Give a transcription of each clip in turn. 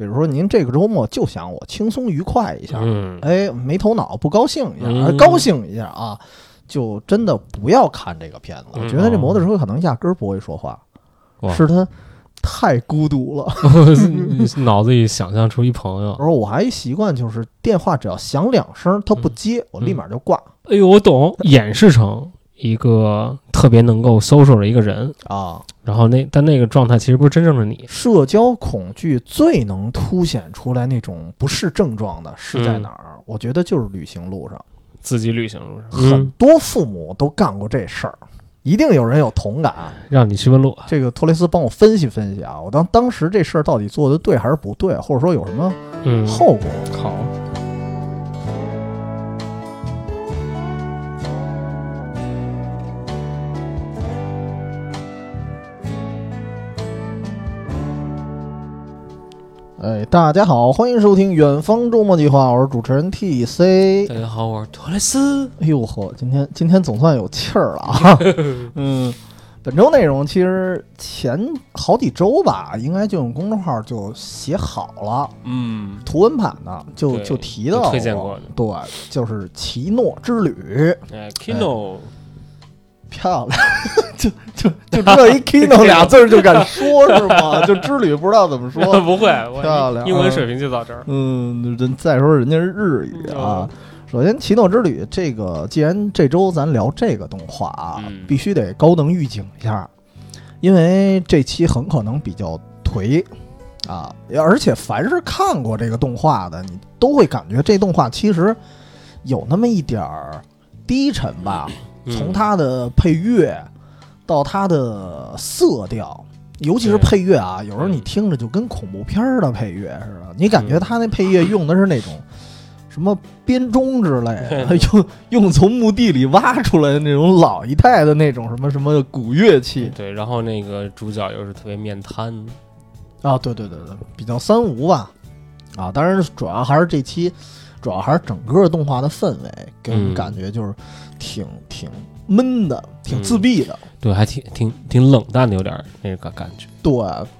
比如说您这个周末就想我轻松愉快一下，嗯，哎，没头脑不高兴一下，高兴一下啊，就真的不要看这个片子。嗯。我觉得这摩托车可能压根儿不会说话，哇。是他太孤独了。脑子里想象出一朋友。而我还一习惯就是电话只要响两声，他不接，我立马就挂。哎呦，我懂，演示成一个特别能够 social 的一个人，啊。然后那但那个状态其实不是真正的你。社交恐惧最能凸显出来那种不适症状的是在哪儿？我觉得就是旅行路上，自己旅行路上，很嗯，多父母都干过这事儿，一定有人有同感。让你去问路。这个托雷斯帮我分析分析啊，我当当时这事儿到底做的对还是不对，或者说有什么嗯，后果？好，哎，大家好，欢迎收听《远方周末计划》，我是主持人 T C。大家好，我是托雷斯。哎呦呵，今天今天总算有气儿了啊！嗯，本周内容其实前好几周吧，应该就用公众号就写好了，嗯，图文版的就就提到推荐过的对，就是奇诺之旅，哎，Kino，漂亮，就就就 知道一 Kino 俩字儿就敢说 是吗？就之旅不知道怎么说。不会，漂亮英文水平就到这儿。嗯，人再说人家是日语啊。首先，《奇诺之旅》这个，既然这周咱聊这个动画啊，嗯必须得高能预警一下，因为这期很可能比较颓啊，而且凡是看过这个动画的，你都会感觉这动画其实有那么一点儿低沉吧。嗯从它的配乐到它的色调，尤其是配乐啊，有时候你听着就跟恐怖片儿的配乐似的，你感觉嗯它那配乐用的是那种什么编钟之类的，用用从墓地里挖出来的那种老一代的那种什么什么古乐器。对，然后那个主角又是特别面瘫，啊，对对对对，比较三无吧，啊，当然主要还是这期，主要还是整个动画的氛围给我们嗯。感觉就是挺挺闷的，挺自闭的。对，还挺挺挺冷淡的，有点儿那个感觉。对，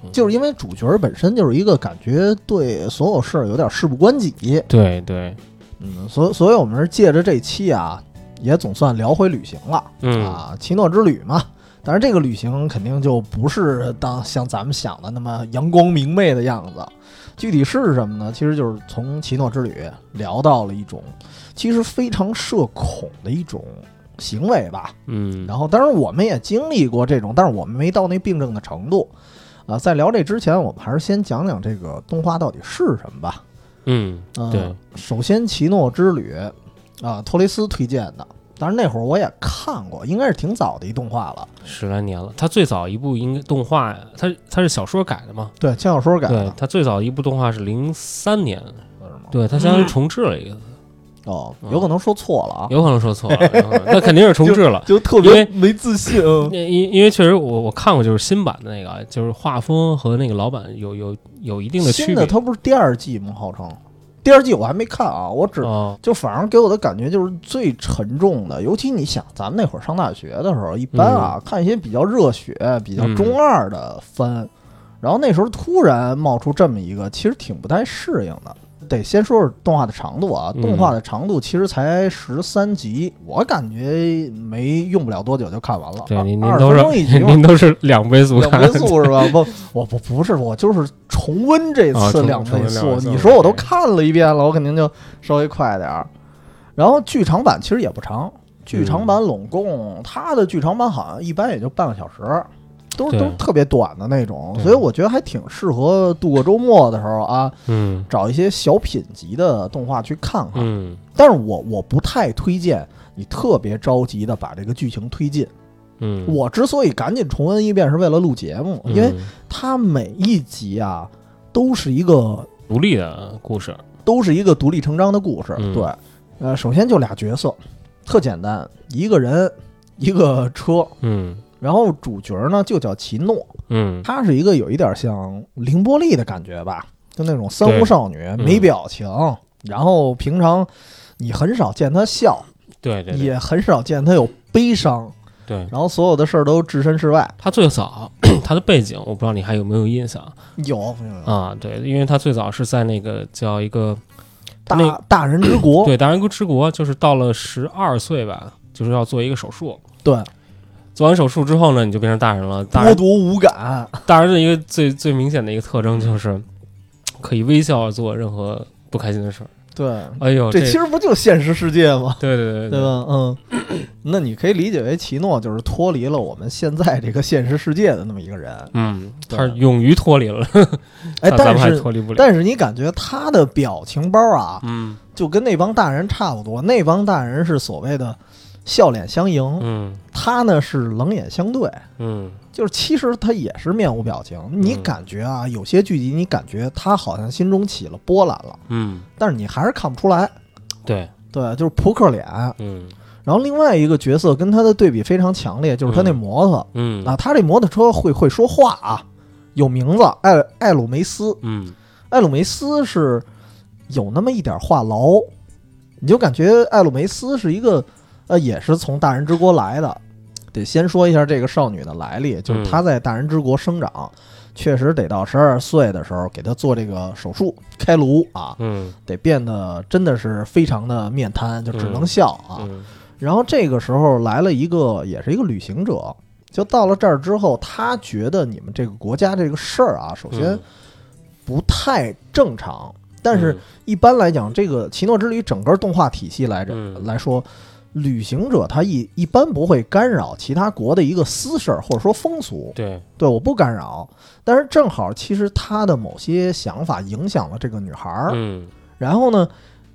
嗯就是因为主角本身就是一个感觉对所有事儿有点事不关己，对对，嗯，所所以我们是借着这期啊，也总算聊回旅行了、嗯啊，奇诺之旅嘛。当然，这个旅行肯定就不是当像咱们想的那么阳光明媚的样子。具体是什么呢？其实就是从奇诺之旅聊到了一种其实非常社恐的一种行为吧。嗯，然后，当然我们也经历过这种，但是我们没到那病症的程度。啊，在聊这之前，我们还是先讲讲这个动画到底是什么吧。嗯，嗯，对，首先《奇诺之旅》啊，托雷斯推荐的，当然那会儿我也看过，应该是挺早的一动画了。十来年了。它最早一部应该动画，它它是小说改的嘛？对，轻小说改对的，他最早一部动画是零三年，是吗？对它相当于重置了一个，哦，嗯有可能说错了啊，有可能说错了，嗯那肯定是重置了。就特别没自信。嗯因因因为确实我我看过，就是新版的那个，就是画风和那个老版有有有一定的区别。新的它不是第二季吗？号称第二季我还没看啊，我只哦，就反正给我的感觉就是最沉重的，尤其你想，咱们那会儿上大学的时候，一般啊、看一些比较热血、比较中二的番，然后那时候突然冒出这么一个，其实挺不太适应的。得先说说动画的长度啊，嗯动画的长度其实才十三集，我感觉没用不了多久就看完了。对，您您都是 您都是两倍速两倍速是吧？不，我不不是，我就是重温这次两倍速你说我都看了一遍了，我肯定就稍微快点儿。然后剧场版其实也不长，剧场版拢共它的剧场版好像一般也就半个小时，都都是特别短的那种，所以我觉得还挺适合度过周末的时候啊，嗯。找一些小品级的动画去看看。嗯。但是我我不太推荐你特别着急的把这个剧情推进。嗯，我之所以赶紧重温一遍，是为了录节目，因为嗯它每一集啊都是一个独立的故事，都是一个独立成章的故事。嗯。对，呃，首先就俩角色，特简单，一个人，一个车，嗯然后主角呢就叫奇诺，嗯。他是一个有一点像凌波丽的感觉吧，就那种三无少女，嗯。没表情，然后平常你很少见她笑，对对对。也很少见她有悲伤，对，然后所有的事儿都置身事外。他最早 她的背景我不知道你还有没有印象。有啊？对，因为她最早是在那个叫一个大大人之国，对大人国之国，就是到了十二岁吧，就是要做一个手术。对，做完手术之后呢，你就变成大人了。大剥人夺无感，大人的一个最最明显的一个特征就是可以微笑做任何不开心的事儿。对，哎呦，这这其实不就现实世界吗？对对对对？吧？嗯，那你可以理解为奇诺就是脱离了我们现在这个现实世界的那么一个人。嗯，他是勇于脱离了，哎，但是脱离不了。但是你感觉他的表情包啊，嗯就跟那帮大人差不多。那帮大人是所谓的笑脸相迎，嗯。他呢是冷眼相对。嗯。就是其实他也是面无表情，你嗯感觉啊，有些剧集你感觉他好像心中起了波澜了，嗯，但是你还是看不出来。对，对，就是扑克脸。嗯。然后另外一个角色跟他的对比非常强烈，就是他那嗯摩托、嗯。啊，他这摩托车会会说话啊，有名字艾艾鲁梅斯，嗯。艾鲁梅斯是有那么一点话痨，你就感觉艾鲁梅斯是一个呃，也是从大人之国来的。得先说一下这个少女的来历，就是嗯她在大人之国生长，确实得到十二岁的时候给她做这个手术开颅啊，嗯得变得真的是非常的面瘫，就只能笑啊。嗯然后这个时候来了一个，也是一个旅行者，就到了这儿之后，他觉得你们这个国家这个事儿啊，首先嗯不太正常。但是一般来讲，这个奇诺之旅整个动画体系来着、嗯来说，旅行者他一一般不会干扰其他国的一个私事儿或者说风俗，对，对，我不干扰。但是正好，其实他的某些想法影响了这个女孩儿，嗯然后呢，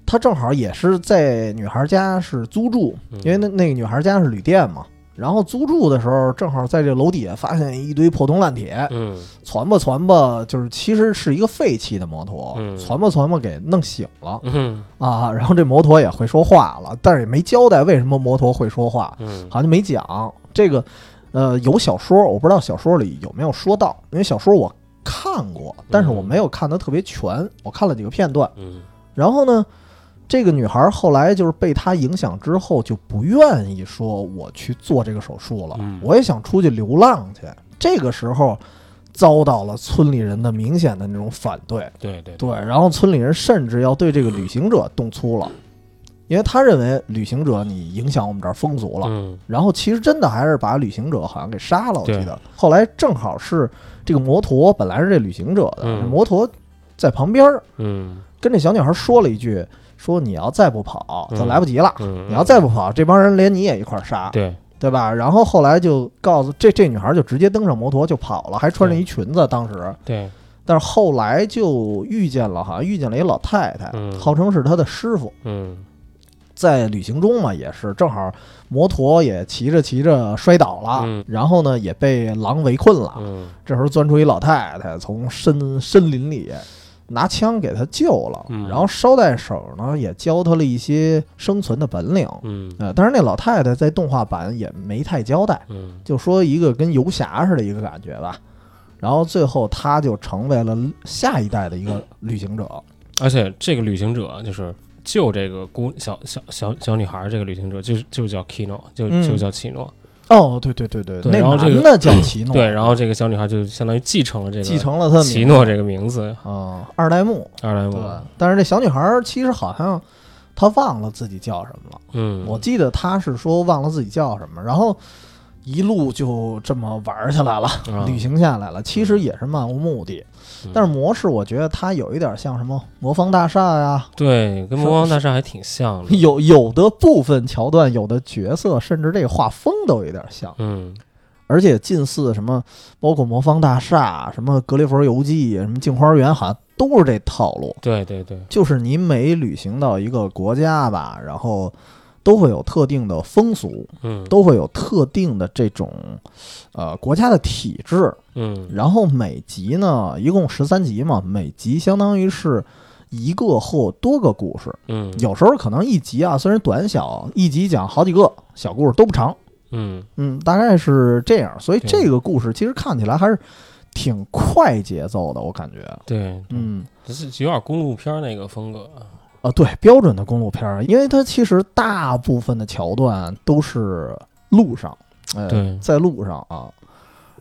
他正好也是在女孩家是租住，嗯因为那那个女孩家是旅店嘛。然后租住的时候，正好在这楼底下发现一堆破铜烂铁，嗯传吧传吧，就是其实是一个废弃的摩托，嗯传吧传吧给弄醒了嗯啊。然后这摩托也会说话了，但是也没交代为什么摩托会说话，嗯好像没讲这个。呃，有小说，我不知道小说里有没有说到，因为小说我看过，但是我没有看得特别全，我看了几个片段。嗯然后呢，这个女孩后来就是被他影响之后，就不愿意说我去做这个手术了，嗯。我也想出去流浪去。这个时候遭到了村里人的明显的那种反对，对对对，然后村里人甚至要对这个旅行者动粗了，因为他认为旅行者你影响我们这儿风俗了。嗯。然后其实真的还是把旅行者好像给杀了，我记得。后来正好是这个摩托本来是这旅行者的，嗯。摩托在旁边儿嗯。跟这小女孩说了一句：“说你要再不跑，就嗯来不及了。嗯，你要再不跑，这帮人连你也一块儿杀，对对吧？”然后后来就告诉这这女孩就直接登上摩托就跑了，还穿着一裙子。当时，对但是后来就遇见了，好像遇见了一老太太，嗯号称是他的师傅。嗯在旅行中嘛，也是正好摩托也骑着骑着摔倒了，嗯然后呢也被狼围困了。嗯这时候钻出一老太太，从深森林里拿枪给他救了，嗯然后捎带手呢也教他了一些生存的本领。嗯呃，但是那老太太在动画版也没太交代，嗯就说一个跟游侠似的一个感觉吧。然后最后他就成为了下一代的一个旅行者。而且这个旅行者就是救这个姑小小小小女孩儿，这个旅行者就就叫 Kino，就嗯就叫奇诺。哦，对对对对，那对然后这个男的叫奇诺，对，然后这个小女孩就相当于继承了这个继承了他的名奇诺这个名字，啊、二代目。二代目对。，但是这小女孩儿其实好像她忘了自己叫什么了。嗯，我记得她是说忘了自己叫什么，然后一路就这么玩儿下来了，啊旅行下来了。其实也是漫无目的，嗯但是模式我觉得它有一点像什么魔方大厦呀，对，跟魔方大厦还挺像的。有有的部分桥段，有的角色，甚至这个画风都有点像。嗯而且近似什么，包括魔方大厦、什么格列佛游记、什么镜花缘，好像都是这套路。对对对，就是你每旅行到一个国家吧，然后都会有特定的风俗，嗯都会有特定的这种呃国家的体制。嗯然后每集呢，一共十三集嘛，每集相当于是一个或多个故事。嗯有时候可能一集啊，虽然短小，一集讲好几个小故事都不长。嗯嗯，大概是这样。所以这个故事其实看起来还是挺快节奏的，我感觉。对，嗯。这是有点公路片儿那个风格。啊，对，标准的公路片儿，因为它其实大部分的桥段都是路上，哎，对在路上啊。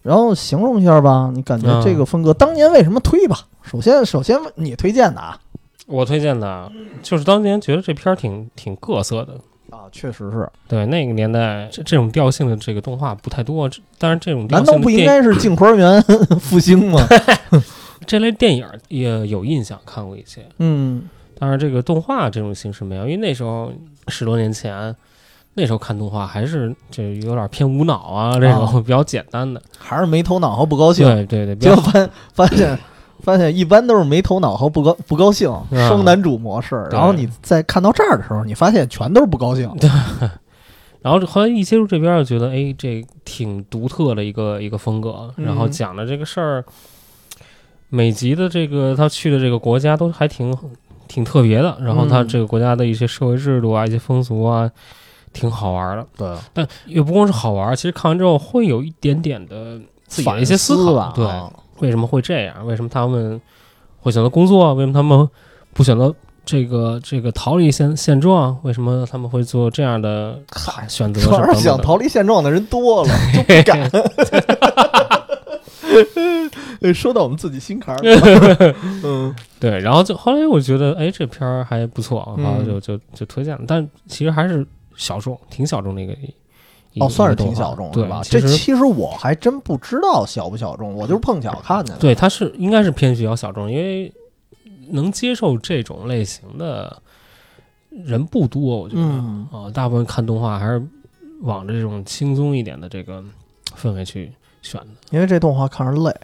然后形容一下吧，你感觉嗯这个风格当年为什么推吧？首先，首先你推荐的啊，我推荐的就是当年觉得这片儿挺挺各色的。啊，确实是，对那个年代，这这种调性的这个动画不太多，这当然这种调难道不应该是镜花园 复兴吗？这类电影也有印象，看过一些。嗯，当然，这个动画这种形式没有，因为那时候十多年前，那时候看动画还是这有点偏无脑啊，这种比较简单的。还是没头脑和不高兴。对对对，结果发发现发现一般都是没头脑和不高不高兴，嗯双男主模式。对然后你在看到这儿的时候，你发现全都是不高兴。然后后来一接触这边，就觉得哎，这挺独特的一个一个风格。嗯然后讲的这个事儿，每集的这个他去的这个国家都还挺挺特别的。然后他嗯这个国家的一些社会制度啊，一些风俗啊，挺好玩的。对，但也不光是好玩，其实看完之后会有一点点的自己的一些思考。吧。对，啊为什么会这样？为什么他们会选择工作？为什么他们不选择这个这个逃离现现状？为什么他们会做这样的嗨选择？主要是想逃离现状的人多了，就不敢。说到我们自己心坎儿里，嗯，对，然后就后来我觉得，哎，这片儿还不错，然后嗯就就就推荐了。但其实还是小众，挺小众的一个。一哦，算是挺小众对吧？这其实我还真不知道小不小众，我就是碰巧看见的。对它是应该是偏比较小众，因为能接受这种类型的人不多，我觉得。嗯，啊，大部分看动画还是往这种轻松一点的这个氛围去选的。因为这动画看着累，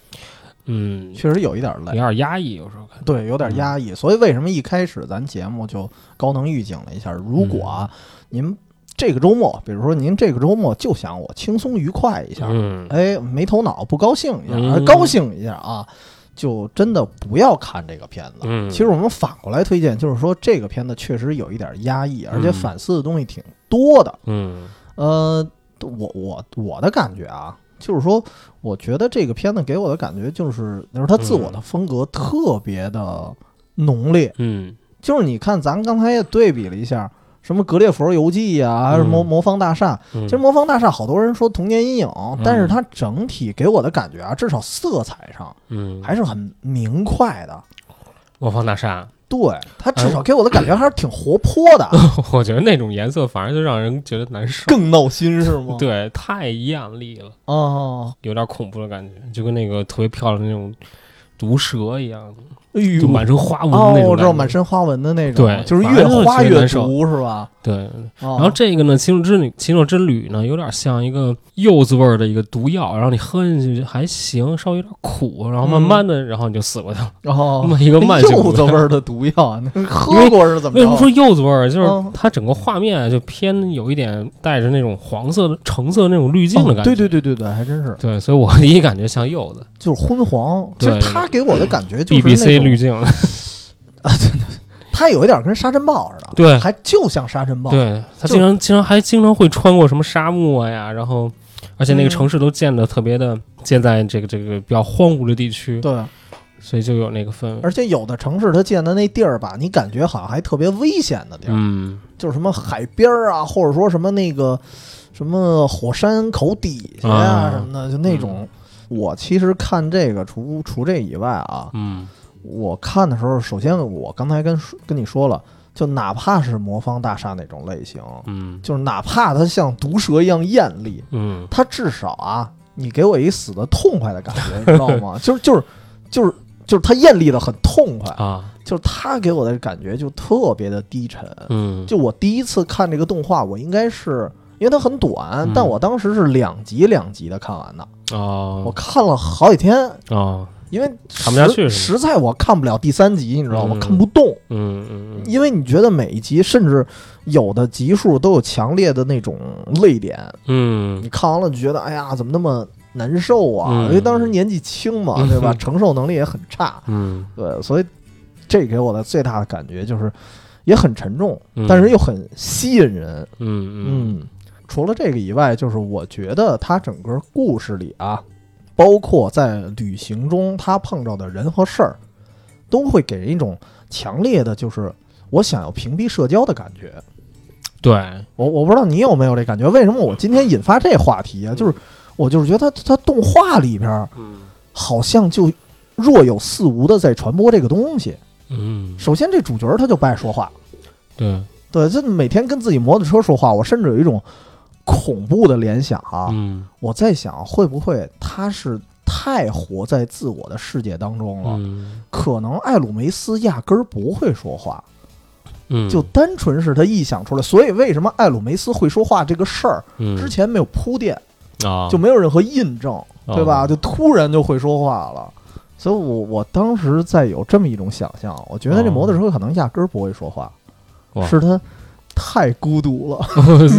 嗯，确实有一点累。有点压抑，有时候看。对，有点压抑。所以为什么一开始咱节目就高能预警了一下？如果啊，您这个周末，比如说您这个周末就想我轻松愉快一下，嗯，哎，没头脑不高兴一下，高兴一下啊，就真的不要看这个片子。嗯其实我们反过来推荐，就是说这个片子确实有一点压抑，而且嗯反思的东西挺多的。嗯呃，我我我的感觉啊，就是说，我觉得这个片子给我的感觉就是，就是他自我的风格特别的浓烈。嗯就是你看，咱刚才也对比了一下，什么《格列佛游记》呀，还是魔嗯魔方大厦。嗯，其实魔方大厦好多人说童年阴影，嗯但是它整体给我的感觉啊，至少色彩上嗯，还是很明快的。魔方大厦，对它至少给我的感觉还是挺活泼的，我觉得那种颜色反而就让人觉得难受。更闹心是吗？对，太艳丽了，哦，有点恐怖的感觉，就跟那个特别漂亮的那种毒蛇一样，哎呦就满身花纹哦的那，种。我知道满。身花纹的那种，对就是越花越觉得难受毒是吧？对，然然后这个呢，奇诺之旅，奇诺之旅呢，有点像一个柚子味儿的一个毒药，然后你喝进去还行，稍微有点苦，然后慢慢的，然后你就死过去了。然后那么一个慢性毒柚子味儿的毒药，那喝过是怎么着？为什么说柚子味儿？就是嗯它整个画面就偏有一点带着那种黄色的、橙色的那种滤镜的哦感觉。对对对对对，还真是，对所以我 第一感觉像柚子就是昏黄。其实对它给我的感觉就是那滤镜。它有一点跟沙尘暴似的，对。还就像沙尘暴。对，它就经常经常还经常会穿过什么沙漠呀，然后而且那个嗯。城市都建的特别的建在这个这个比较荒芜的地区，对，所以就有那个氛围。而且有的城市它建的那地儿吧，你感觉好像还特别危险的地儿，嗯。就是什么海边儿啊，或者说什么那个什么火山口底下呀、啊。什么的，就那种。我其实看这个，除除这以外啊，嗯我看的时候，首先我刚才跟跟你说了，就哪怕是魔方大厦那种类型，嗯。就是哪怕它像毒蛇一样艳丽，嗯。它至少啊，你给我一死的痛快的感觉，你知道吗？就是就是就是就是它艳丽的很痛快，啊。就是它给我的感觉就特别的低沉。嗯。就我第一次看这个动画，我应该是因为它很短，嗯。但我当时是两集两集的看完的，我哦看了好几天，哦因为看不下去实实在我看不了第三集，你知道吗？嗯看不动，嗯嗯嗯因为你觉得每一集，甚至有的集数都有强烈的那种泪点，嗯你看完了就觉得，哎呀，怎么那么难受啊？嗯因为当时年纪轻嘛，嗯对吧？承受能力也很差，嗯对，所以这给我的最大的感觉就是也很沉重，嗯但是又很吸引人。嗯嗯嗯，除了这个以外，就是我觉得它整个故事里啊，包括在旅行中他碰到的人和事儿，都会给人一种强烈的，就是我想要屏蔽社交的感觉。对我我不知道你有没有这感觉？为什么我今天引发这话题啊？就是我就是觉得他他动画里边嗯好像就若有似无的在传播这个东西。嗯，首先，这主角他就不爱说话，对，对，就每天跟自己摩托车说话，我甚至有一种恐怖的联想啊！嗯我在想，会不会他是太活在自我的世界当中了？嗯可能艾鲁梅斯压根儿不会说话，嗯，就单纯是他臆想出来。所以，为什么艾鲁梅斯会说话这个事儿嗯之前没有铺垫，啊，就没有任何印证，对吧？哦就突然就会说话了。所以我我当时在有这么一种想象，我觉得这哦摩托车可能压根儿不会说话，哇是他太孤独了。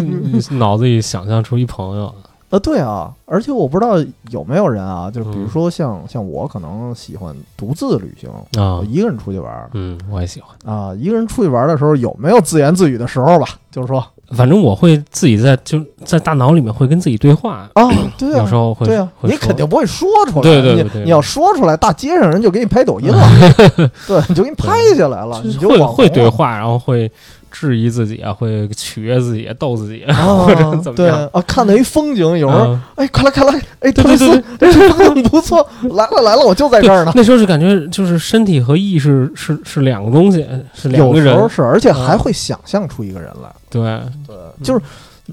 脑子里想象出一朋友，呃，对啊，而且我不知道有没有人啊，就比如嗯说像、像我可能喜欢独自旅行，啊我，一个人出去玩嗯，我也喜欢。啊，一个人出去玩的时候有没有自言自语的时候吧？就是说反正我会自己在就在大脑里面会跟自己对话，啊，对啊 有时，候会对啊，会你肯定不会说出来，你对对对对你要说出来，大街上人就给你拍抖音了，对，就给你拍下来了，你就会会对话，然后会质疑自己啊，会取悦自己，逗自己，啊 或者怎么对样啊，看到一风景，有人啊哎，快来快来，哎，对对对这风景不错，来了来了，我就在这儿呢。那时候就感觉就是身体和意识是是两个东西，是两个人，时候是，而且还嗯会想象出一个人来。对，对，就是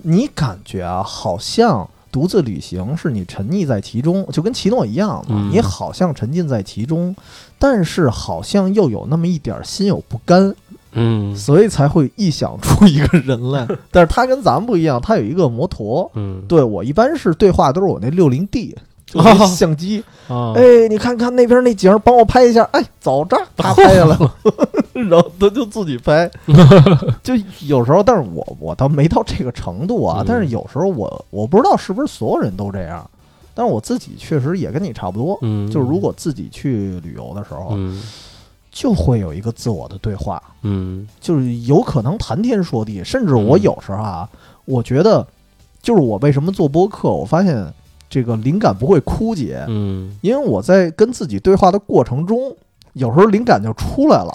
你感觉啊，好像独自旅行是你沉溺在其中，就跟奇诺一样你好像沉浸在其中，但是好像又有那么一点儿心有不甘，嗯所以才会臆想出一个人来。但是他跟咱们不一样，他有一个摩托。嗯，对我一般是对话都是我那六零 D。就那相机，啊，哎，你看看那边那景儿，帮我拍一下。哎，走着，他拍下来了，然后他就自己拍。就有时候，但是我我倒没到这个程度啊嗯。但是有时候我我不知道是不是所有人都这样，但是我自己确实也跟你差不多。嗯，就是如果自己去旅游的时候，嗯就会有一个自我的对话，嗯。就是有可能谈天说地，甚至我嗯有时候啊，我觉得就是我为什么做播客，我发现这个灵感不会枯竭，嗯。因为我在跟自己对话的过程中，有时候灵感就出来了。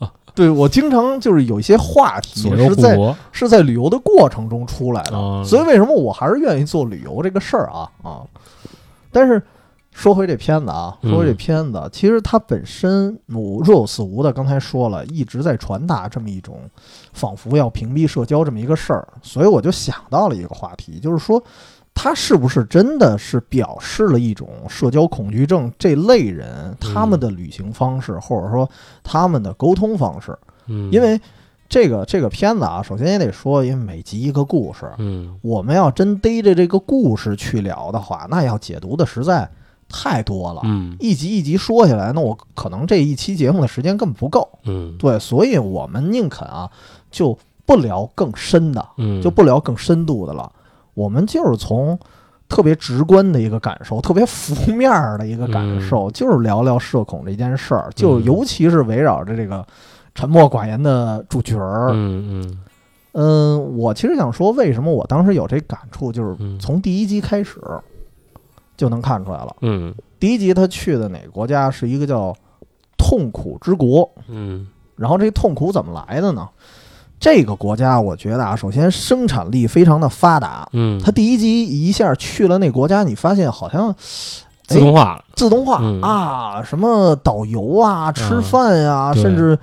对我经常就是有一些话题是在，是在旅游的过程中出来的，啊所以为什么我还是愿意做旅游这个事儿啊啊！但是说回这片子啊，嗯说回这片子，其实它本身我若有似无的，刚才说了，一直在传达这么一种仿佛要屏蔽社交这么一个事儿，所以我就想到了一个话题，就是说。它是不是真的是表示了一种社交恐惧症这类人他们的旅行方式，或者说他们的沟通方式？嗯，因为这个这个片子啊，首先也得说，因为每集一个故事，嗯我们要真逮着这个故事去聊的话，那要解读的实在太多了。嗯一集一集说下来，那我可能这一期节目的时间根本不够。嗯对，所以我们宁肯啊，就不聊更深的，嗯，就不聊更深度的了。我们就是从特别直观的一个感受，特别浮面儿的一个感受，就是聊聊社恐这件事儿，就嗯尤其是围绕着这个沉默寡言的主角儿。嗯嗯嗯，我其实想说，为什么我当时有这感触，就是嗯从第一集开始就能看出来了。嗯。第一集他去的哪个国家是一个叫痛苦之国，嗯。然后这痛苦怎么来的呢？这个国家我觉得啊，首先生产力非常的发达。嗯，他第一集一下去了那国家，你发现好像自动化了，自动化、嗯。啊，什么导游啊、吃嗯饭呀、对。甚至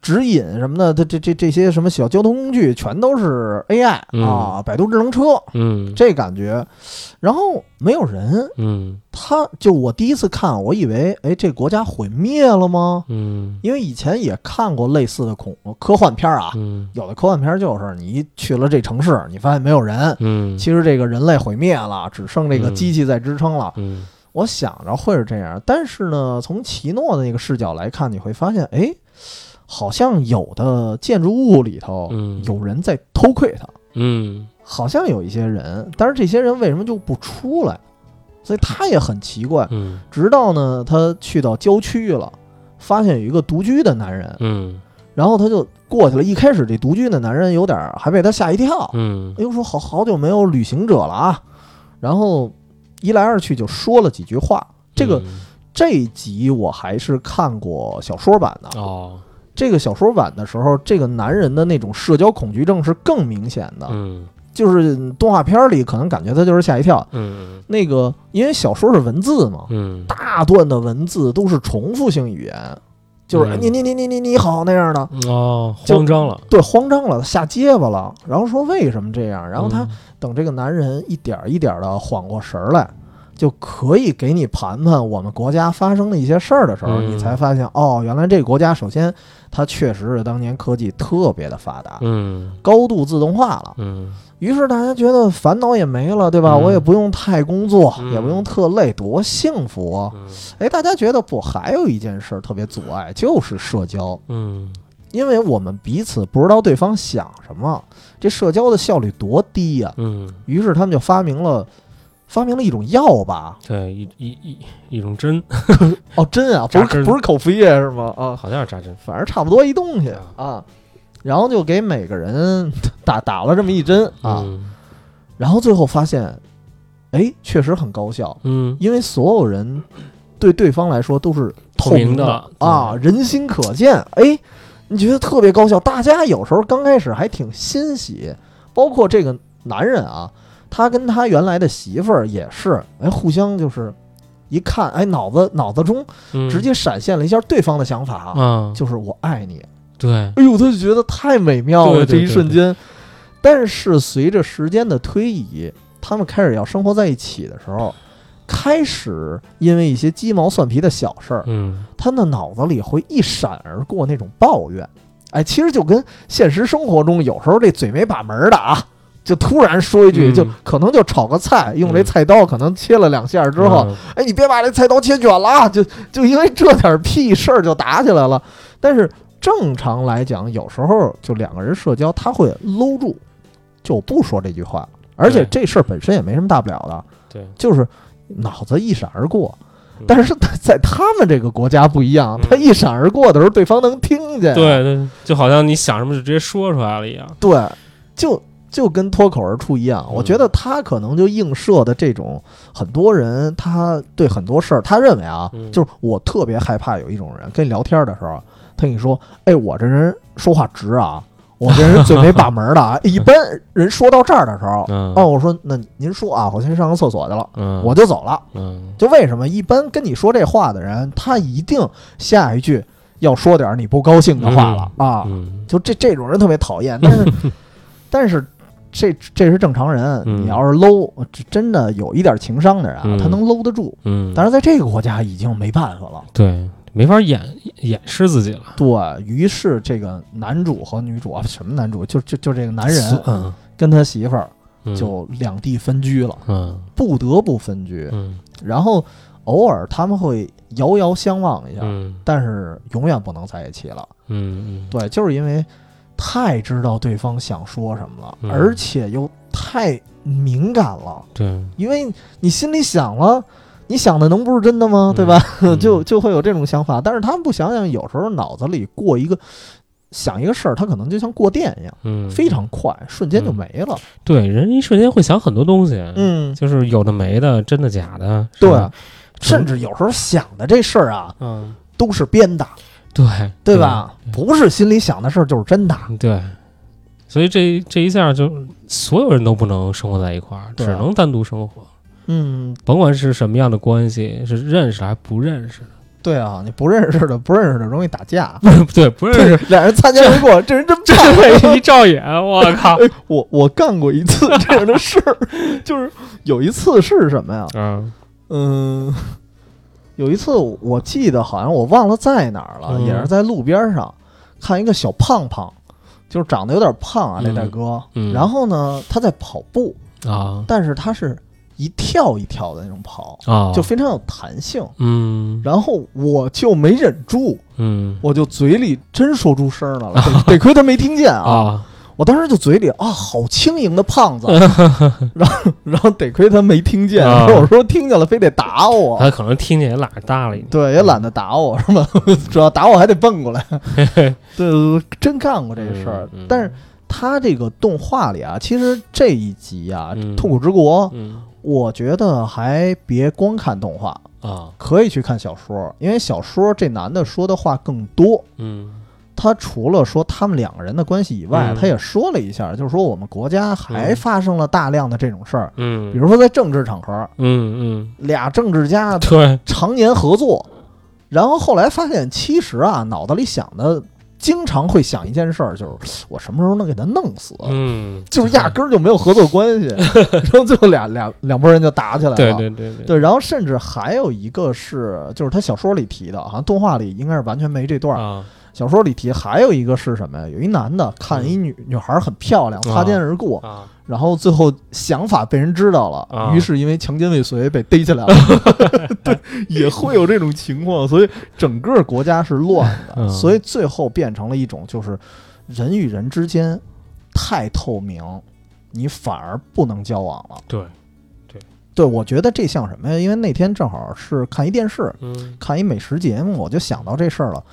指引什么的，它这这这些什么小交通工具全都是 AI、嗯。啊，百度智能车嗯。这感觉。然后没有人，嗯。他就我第一次看，我以为哎这国家毁灭了吗？嗯。因为以前也看过类似的恐科幻片啊，嗯。有的科幻片就是你一去了这城市，你发现没有人，嗯，其实这个人类毁灭了，只剩这个嗯。机器在支撑了。嗯。我想着会是这样，但是呢，从奇诺的那个视角来看，你会发现，哎，好像有的建筑物里头嗯。有人在偷窥他，嗯。好像有一些人，但是这些人为什么就不出来？所以他也很奇怪。嗯。直到呢，他去到郊区了，发现有一个独居的男人，嗯。然后他就过去了。一开始这独居的男人有点还被他吓一跳，嗯。哎呦，说好好久没有旅行者了啊，然后一来二去就说了几句话。这个这一集我还是看过小说版的，哦，这个小说版的时候，这个男人的那种社交恐惧症是更明显的。嗯。就是动画片里可能感觉他就是吓一跳。嗯那个因为小说是文字嘛，嗯。大段的文字都是重复性语言，就是、嗯。你你你你你你好那样的，嗯哦，慌张了，对，慌张了，下结巴了，然后说为什么这样？然后他嗯。等这个男人一点儿一点的缓过神儿来，就可以给你盘盘我们国家发生的一些事儿的时候，嗯。你才发现哦，原来这个国家首先它确实是当年科技特别的发达，嗯。高度自动化了。嗯。于是大家觉得烦恼也没了，对吧？嗯。我也不用太工作，嗯。也不用特累，多幸福啊！嗯。哎，大家觉得不，还有一件事儿特别阻碍，就是社交。嗯。因为我们彼此不知道对方想什么，这社交的效率多低呀、嗯，于是他们就发明了，发明了一种药吧？对，一一一一种针，哦，针啊，不是不是口服液是吗？啊，好像是扎针，反正差不多一东西啊。然后就给每个人 打打了这么一针啊，嗯然后最后发现，哎，确实很高效，嗯。因为所有人对对方来说都是透透明的。的啊，人心可见。哎，你觉得特别高效？大家有时候刚开始还挺欣喜，包括这个男人啊，他跟他原来的媳妇儿也是，哎，互相就是一看，哎，脑子脑子中嗯直接闪现了一下对方的想法，啊，就是我爱你。对，哎呦，他就觉得太美妙了，这一瞬间。但是随着时间的推移，他们开始要生活在一起的时候，开始因为一些鸡毛蒜皮的小事儿，嗯他的脑子里会一闪而过那种抱怨。哎，其实就跟现实生活中有时候这嘴没把门儿的啊，就突然说一句，嗯就可能就炒个菜，用这菜刀可能切了两下之后，嗯哎，你别把这菜刀切卷了啊！就就因为这点屁事儿就打起来了。但是正常来讲，有时候就两个人社交，他会搂住，就不说这句话。而且这事儿本身也没什么大不了的，对，就是脑子一闪而过嗯。但是在他们这个国家不一样，嗯他一闪而过的时候，对方能听见。对对，就好像你想什么就直接说出来了一样，对，就就跟脱口而出一样。嗯我觉得他可能就映射的这种很多人，他对很多事儿，他认为啊，嗯就是我特别害怕有一种人跟你聊天的时候，他跟你说：“哎，我这人说话直啊，我这人嘴没把门的啊。” 一般人说到这儿的时候，嗯哦，我说那您说啊，我先上个厕所去了，嗯，我就走了。嗯就为什么一般跟你说这话的人，他一定下一句要说点你不高兴的话了、啊？嗯就这这种人特别讨厌，但是 但是这这是正常人，嗯你要是搂，这真的有一点情商的人啊，嗯他能搂得住。嗯，但是在这个国家已经没办法了。对，没法掩掩饰自己了，对于是，这个男主和女主啊，什么男主，就就就这个男人嗯跟他媳妇儿嗯就两地分居了，嗯不得不分居。嗯然后偶尔他们会遥遥相望一下，嗯但是永远不能在一起了。嗯对，就是因为太知道对方想说什么了，嗯。而且又太敏感了，对，因为你心里想了。你想的能不是真的吗？嗯。对吧？嗯。就就会有这种想法，但是他们不想想，有时候脑子里过一个想一个事儿，他可能就像过电一样，嗯，非常快，瞬间就没了。对，人一瞬间会想很多东西，嗯，就是有的没的，真的假的，对，甚至有时候想的这事儿啊，嗯，都是编的，对对吧？不是心里想的事儿就是真的。对，所以这这一下就所有人都不能生活在一块儿，只能单独生活，嗯，甭管是什么样的关系，是认识还是不认识的，对啊，你不认识的，不认识的容易打架。对，不认识，俩人擦肩而过，这人真这棒。一照眼，我靠，哎，我我干过一次这样的事儿，就是有一次是什么呀？嗯 嗯，有一次我记得好像我忘了在哪儿了，嗯。也是在路边上看一个小胖胖，就是长得有点胖啊，嗯。这大哥。嗯，然后呢，他在跑步，啊。但是他是一跳一跳的那种跑，啊，就非常有弹性。嗯。然后我就没忍住，嗯。我就嘴里真说出声来了，得 得亏他没听见啊！啊我当时就嘴里啊，好轻盈的胖子，然后然后得亏他没听见，啊。我说听见了非得打我，他可能听见也懒得搭理你，对，也懒得打我是吧？主要打我还得蹦过来，对，真干过这事儿。嗯嗯。但是他这个动画里啊，其实这一集啊，嗯痛苦之国》，嗯。我觉得还别光看动画，啊。可以去看小说，因为小说这男的说的话更多。嗯他除了说他们两个人的关系以外，嗯。他也说了一下，就是说我们国家还嗯。发生了大量的这种事儿，嗯，比如说在政治场合，嗯嗯，俩政治家对，常年合作，然后后来发现，其实啊，脑子里想的经常会想一件事儿，就是我什么时候能给他弄死，嗯，就是压根儿就没有合作关系，然后最后俩俩两拨人就打起来了。对对对对，对然后甚至还有一个是，就是他小说里提的，好像动画里应该是完全没这段儿。啊，小说里提还有一个是什么呀？有一男的看一女女孩很漂亮，擦肩而过，啊，然后最后想法被人知道了，啊于是因为强奸未遂被逮起来了。对，也会有这种情况，所以整个国家是乱的，嗯所以最后变成了一种就是人与人之间太透明，你反而不能交往了。对，对，我觉得这像什么呀？因为那天正好是看一电视，嗯看一美食节目，我就想到这事儿了。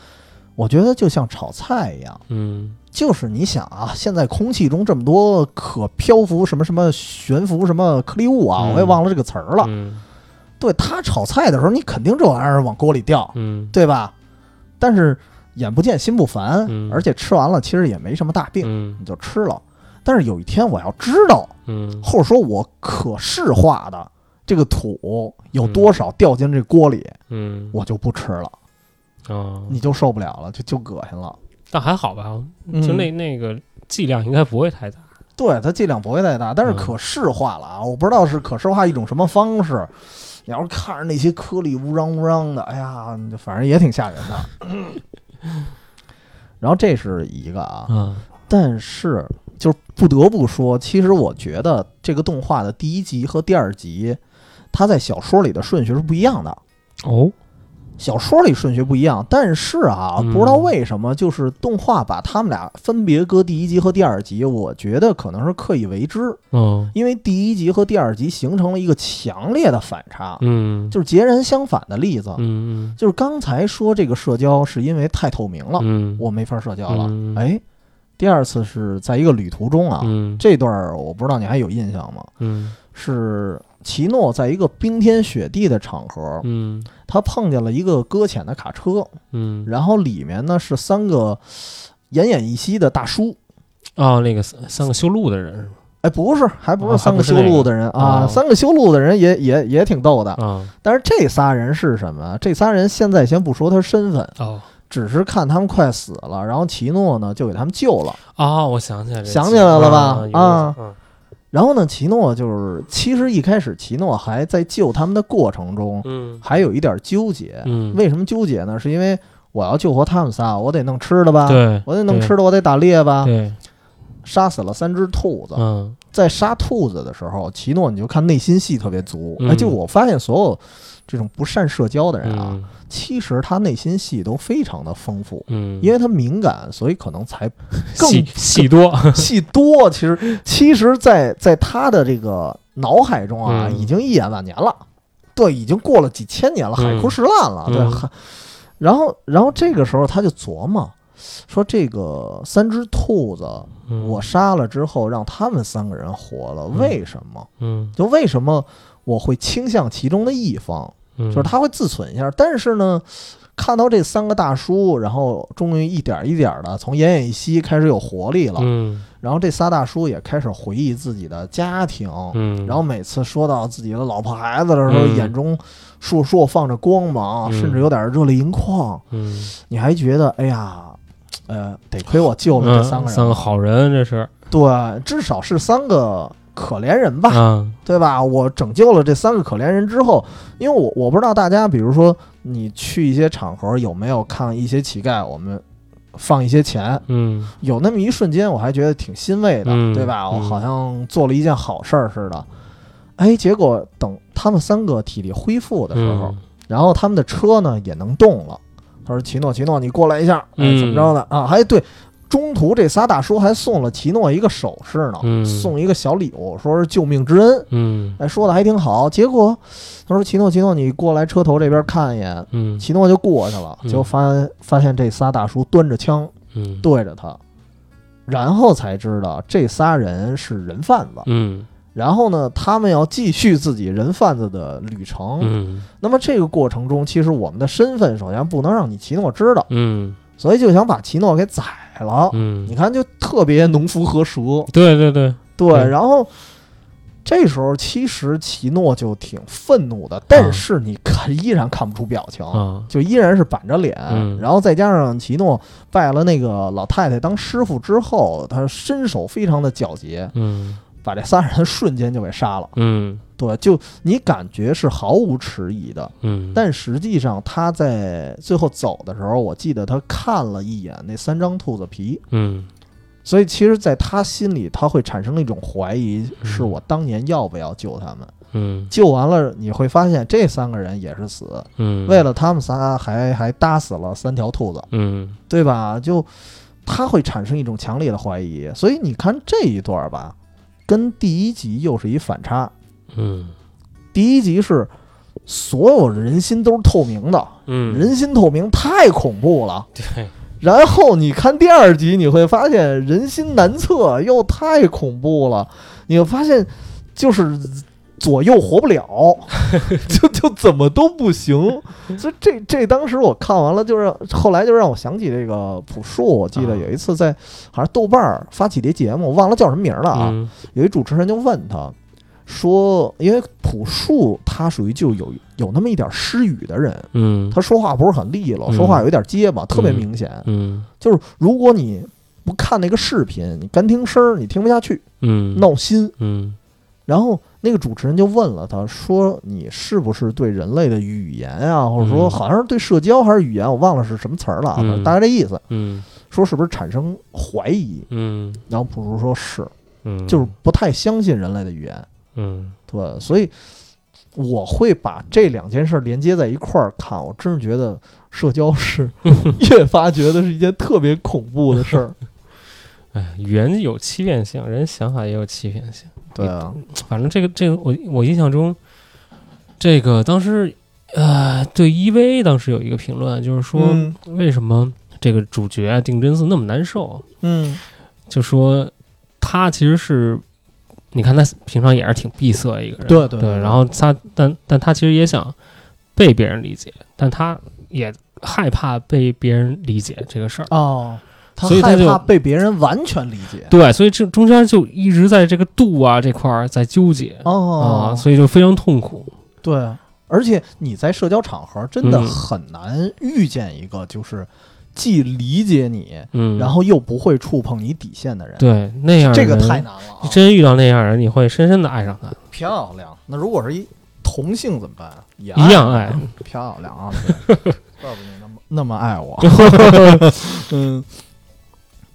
我觉得就像炒菜一样。嗯。就是你想啊，现在空气中这么多可漂浮什么什么悬浮什么颗粒物啊，嗯。我也忘了这个词儿了。嗯。对他炒菜的时候，你肯定这玩意儿往锅里掉，嗯。对吧？但是眼不见心不烦，嗯。而且吃完了其实也没什么大病，嗯。你就吃了。但是有一天我要知道，嗯。或者说我可视化的这个土有多少掉进这锅里，嗯。我就不吃了，啊，你就受不了了，就就恶心了。但还好吧，嗯就那那个剂量应该不会太大。对，它剂量不会太大，但是嗯可视化了啊！我不知道是可视化一种什么方式。你要是看着那些颗粒乌嚷乌嚷的，哎呀，反正也挺吓人的。然后这是一个啊，嗯但是就是不得不说，其实我觉得这个动画的第一集和第二集，它在小说里的顺序是不一样的。哦，小说里顺序不一样，但是啊，嗯不知道为什么，就是动画把他们俩分别搁第一集和第二集，我觉得可能是刻意为之。嗯因为第一集和第二集形成了一个强烈的反差，嗯就是截然相反的例子。嗯就是刚才说这个社交是因为太透明了，嗯我没法社交了。嗯哎，第二次是在一个旅途中啊，嗯这段儿我不知道你还有印象吗？嗯是奇诺在一个冰天雪地的场合，嗯他碰见了一个搁浅的卡车，嗯然后里面呢是三个奄奄一息的大叔。哦，那个三三个修路的人是哎，不是，还不哦是三个修路的人啊，哦三个修路的人也也也挺逗的。吧？啊但是这仨人是什么？这仨人现在先不说他身份，哦只是看他们快死了，然后奇诺呢就给他们救了。哦，我想起来这想起来了吧啊然后呢，奇诺就是其实一开始奇诺还在救他们的过程中，嗯还有一点纠结。嗯，为什么纠结呢？是因为我要救活他们仨，我得弄吃的吧？对，我得弄吃的，我得打猎吧？对，杀死了三只兔子，嗯在杀兔子的时候，奇诺你就看内心戏特别足。嗯哎，就我发现所有这种不善社交的人啊，嗯。其实他内心戏都非常的丰富，嗯，因为他敏感，所以可能才更戏戏多，戏多。其实，其实在，在他的这个脑海中啊，嗯。已经一眼万年了，对，已经过了几千年了，嗯。海枯石烂了，对。然后，然后这个时候他就琢磨，说这个三只兔子，嗯。我杀了之后，让他们三个人活了，嗯。为什么？嗯。就为什么我会倾向其中的一方？嗯，就是他会自损一下，但是呢，看到这三个大叔，然后终于一点一点的从奄奄一息开始有活力了，嗯。然后这仨大叔也开始回忆自己的家庭，嗯，然后每次说到自己的老婆孩子的时候，嗯。眼中烁烁放着光芒，嗯。甚至有点热泪盈眶，嗯。你还觉得哎呀。呃，得亏我救了这三个人、嗯三个，好人，这是对，至少是三个可怜人吧，嗯，对吧？我拯救了这三个可怜人之后，因为我我不知道大家，比如说你去一些场合有没有看一些乞丐，我们放一些钱，嗯有那么一瞬间，我还觉得挺欣慰的，嗯对吧？我嗯好像做了一件好事儿似的。哎，结果等他们三个体力恢复的时候，嗯然后他们的车呢也能动了。他说：“奇诺，奇诺，你过来一下，怎么着的啊？哎对。”中途这仨大叔还送了奇诺一个首饰呢，嗯送一个小礼物，说是救命之恩。嗯哎，说的还挺好。结果他说：“奇诺，奇诺，你过来车头这边看一眼。”嗯奇诺就过去了，嗯结果发现发现这仨大叔端着枪嗯对着他，然后才知道这仨人是人贩子。嗯然后呢，他们要继续自己人贩子的旅程。嗯那么这个过程中，其实我们的身份首先不能让你奇诺知道，嗯所以就想把奇诺给宰了。嗯你，看，就特别农夫和蛇，对对对，对。对然后这时候其实奇诺就挺愤怒的，但是你看依然看不出表情。啊，就依然是板着脸，嗯然后再加上奇诺拜了那个老太太当师傅之后，他身手非常的矫捷，嗯把这仨人瞬间就给杀了。嗯对，就你感觉是毫无迟疑的，嗯，但实际上他在最后走的时候，我记得他看了一眼那三张兔子皮，嗯。所以其实，在他心里，他会产生一种怀疑：嗯。是我当年要不要救他们？嗯。救完了，你会发现这三个人也是死，嗯，为了他们仨还还搭死了三条兔子，嗯。对吧？就他会产生一种强烈的怀疑，所以你看这一段吧，跟第一集又是一反差。嗯第一集是所有人心都是透明的，嗯，人心透明太恐怖了。对，然后你看第二集，你会发现人心难测，又太恐怖了。你会发现就是左右活不了，就就怎么都不行。所以这这当时我看完了，就是后来就让我想起这个朴树。我记得啊有一次在好像豆瓣儿发起的节目，忘了叫什么名儿了啊。嗯有一主持人就问他说，因为朴树他属于就有有那么一点失语的人，嗯。他说话不是很利落，嗯。说话有一点结巴，特别明显。嗯。就是如果你不看那个视频，你干听声儿，你听不下去，嗯。闹心。嗯。然后那个主持人就问了他，说你是不是对人类的语言啊，或者说嗯好像是对社交还是语言，我忘了是什么词儿了大概这意思，嗯。说是不是产生怀疑？嗯。然后朴树说是，嗯，就是不太相信人类的语言。嗯对，所以我会把这两件事连接在一块儿看，我真是觉得社交是 越发觉得是一件特别恐怖的事儿。哎，语言有欺骗性，人想法也有欺骗性。对啊，反正这个这个我我印象中，这个当时呃对 EVA 当时有一个评论，就是说嗯为什么这个主角啊定真寺那么难受，嗯就说他其实是，你看他平常也是挺闭塞一个人，对对对，然后他但但他其实也想被别人理解，但他也害怕被别人理解这个事儿。哦，他害怕被别人完全理解。对，所以这中间就一直在这个度啊这块儿在纠结哦啊，，所以就非常痛苦。对，而且你在社交场合真的嗯很难遇见一个就是既理解你，嗯，然后又不会触碰你底线的人。对那样这个人太难了啊。真遇到那样人，你会深深的爱上他，漂亮。那如果是一同性怎么办？也一样爱。漂亮啊！对怪不得你那么那么爱我。嗯，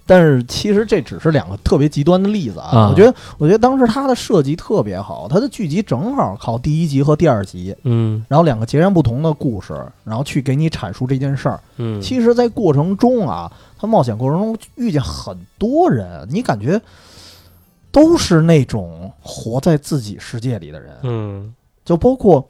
但是其实这只是两个特别极端的例子啊。啊我觉得，我觉得当时它的设计特别好，它的剧集正好靠第一集和第二集，嗯然后两个截然不同的故事，然后去给你阐述这件事儿。嗯，其实，在过程中啊，他冒险过程中遇见很多人，你感觉都是那种活在自己世界里的人，嗯，就包括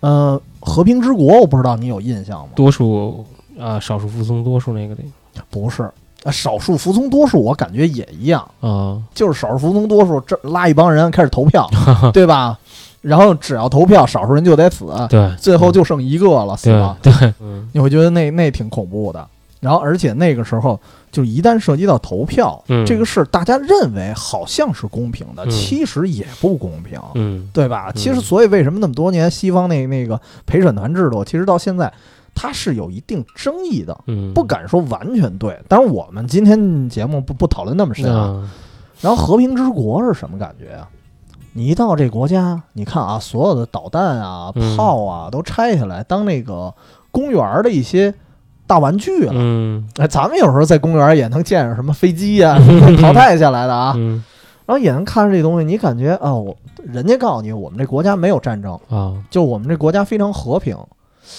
呃《和平之国》，我不知道你有印象吗？多数啊，少数服从多数那个的不是，呃少数服从多数，我感觉也一样，啊，就是少数服从多数，这拉一帮人开始投票，对吧？然后只要投票，少数人就得死，对，最后就剩一个了，死对了。对，嗯你会觉得那那挺恐怖的。然后，而且那个时候，就一旦涉及到投票，嗯这个事大家认为好像是公平的，嗯其实也不公平，嗯对吧？其实，嗯所以为什么那么多年西方那那个陪审团制度，其实到现在它是有一定争议的，嗯，不敢说完全对。但是，我们今天节目不不讨论那么深啊。啊，然后，和平之国是什么感觉啊？你一到这国家，你看啊，所有的导弹啊、嗯炮啊都拆下来当那个公园儿的一些大玩具了。嗯哎，咱们有时候在公园也能见着什么飞机啊，什 么淘汰下来的啊，嗯然后也能看着这东西，你感觉啊，我人家告诉你，我们这国家没有战争，啊，就我们这国家非常和平。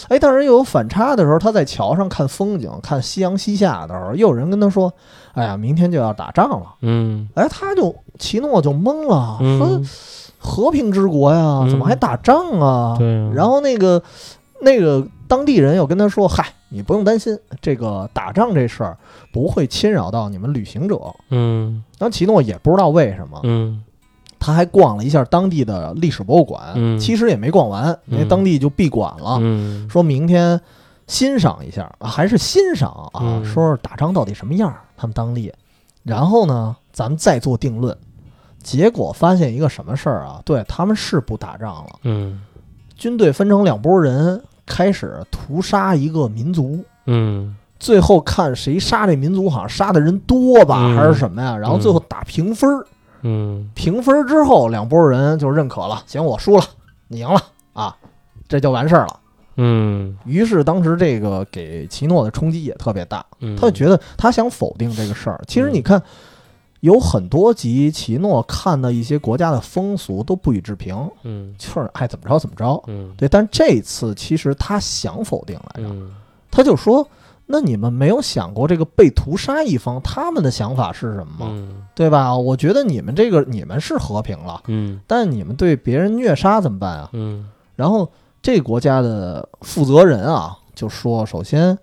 哎，但是又有反差的时候，他在桥上看风景，看夕阳西下的时候，又有人跟他说：“哎呀，明天就要打仗了。嗯”哎，他就奇诺就懵了，说嗯，：“和平之国呀，嗯怎么还打仗啊？”然后那个那个当地人又跟他说：“嗨，你不用担心，这个打仗这事儿不会侵扰到你们旅行者。嗯”然后奇诺也不知道为什么，嗯他还逛了一下当地的历史博物馆，嗯其实也没逛完，因为嗯当地就闭馆了。嗯说明天欣赏一下啊，还是欣赏啊，嗯说说打仗到底什么样儿，他们当地，然后呢，咱们再做定论。结果发现一个什么事儿啊？对他们是不打仗了，嗯军队分成两拨人，开始屠杀一个民族。嗯最后看谁杀这民族，好像杀的人多吧，嗯还是什么呀？然后最后打平分儿，嗯。评分之后，两拨人就认可了，行，我输了，你赢了啊，这就完事儿了。嗯。于是当时这个给奇诺的冲击也特别大，嗯，他就觉得他想否定这个事儿。其实你看，有很多集奇诺看的一些国家的风俗都不予置评，嗯。就是爱怎么着怎么着。嗯。对，但这次其实他想否定来着，嗯。他就说：“那你们没有想过这个被屠杀一方他们的想法是什么吗？嗯对吧？我觉得你们这个你们是和平了。”嗯但你们对别人虐杀怎么办啊？嗯然后这国家的负责人啊就说，首先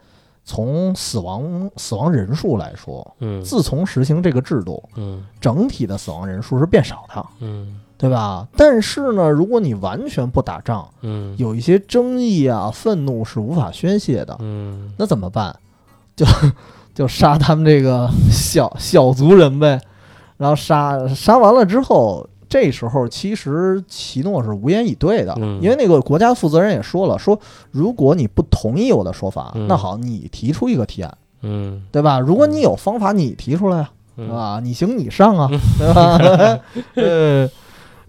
从死亡死亡人数来说，嗯自从实行这个制度，嗯整体的死亡人数是变少的，嗯对吧？但是呢，如果你完全不打仗，嗯有一些争议啊、愤怒是无法宣泄的，嗯那怎么办？就 就杀他们这个小 小族人呗。然后杀杀完了之后，这时候其实奇诺是无言以对的，嗯因为那个国家负责人也说了，说如果你不同意我的说法，嗯那好，你提出一个提案，嗯对吧？如果你有方法，你提出来啊，嗯对吧？你行你上啊，对吧？呃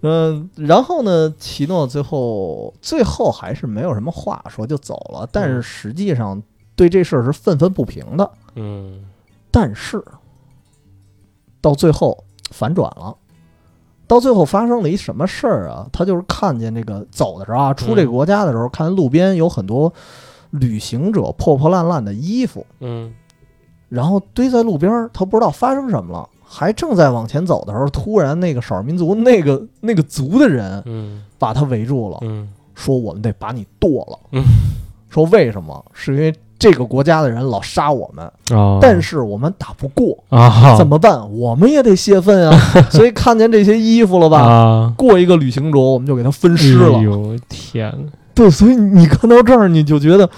嗯，然后呢，奇诺最后最后还是没有什么话说就走了，但是嗯实际上对这事儿是愤愤不平的。嗯但是到最后反转了，到最后发生了一什么事儿啊？他就是看见这个走的时候啊，出这个国家的时候，看见路边有很多旅行者破破烂烂的衣服，嗯然后堆在路边儿，他不知道发生什么了。还正在往前走的时候，突然那个少数民族那个那个族的人嗯把他围住了，嗯说我们得把你剁了。嗯 说为什么？是因为这个国家的人老杀我们，哦，但是我们打不过，啊怎么办？我们也得泄愤啊！所以看见这些衣服了吧？啊过一个旅行者，我们就给他分尸了哎。呦天哪！对，所以你看到这儿，你就觉得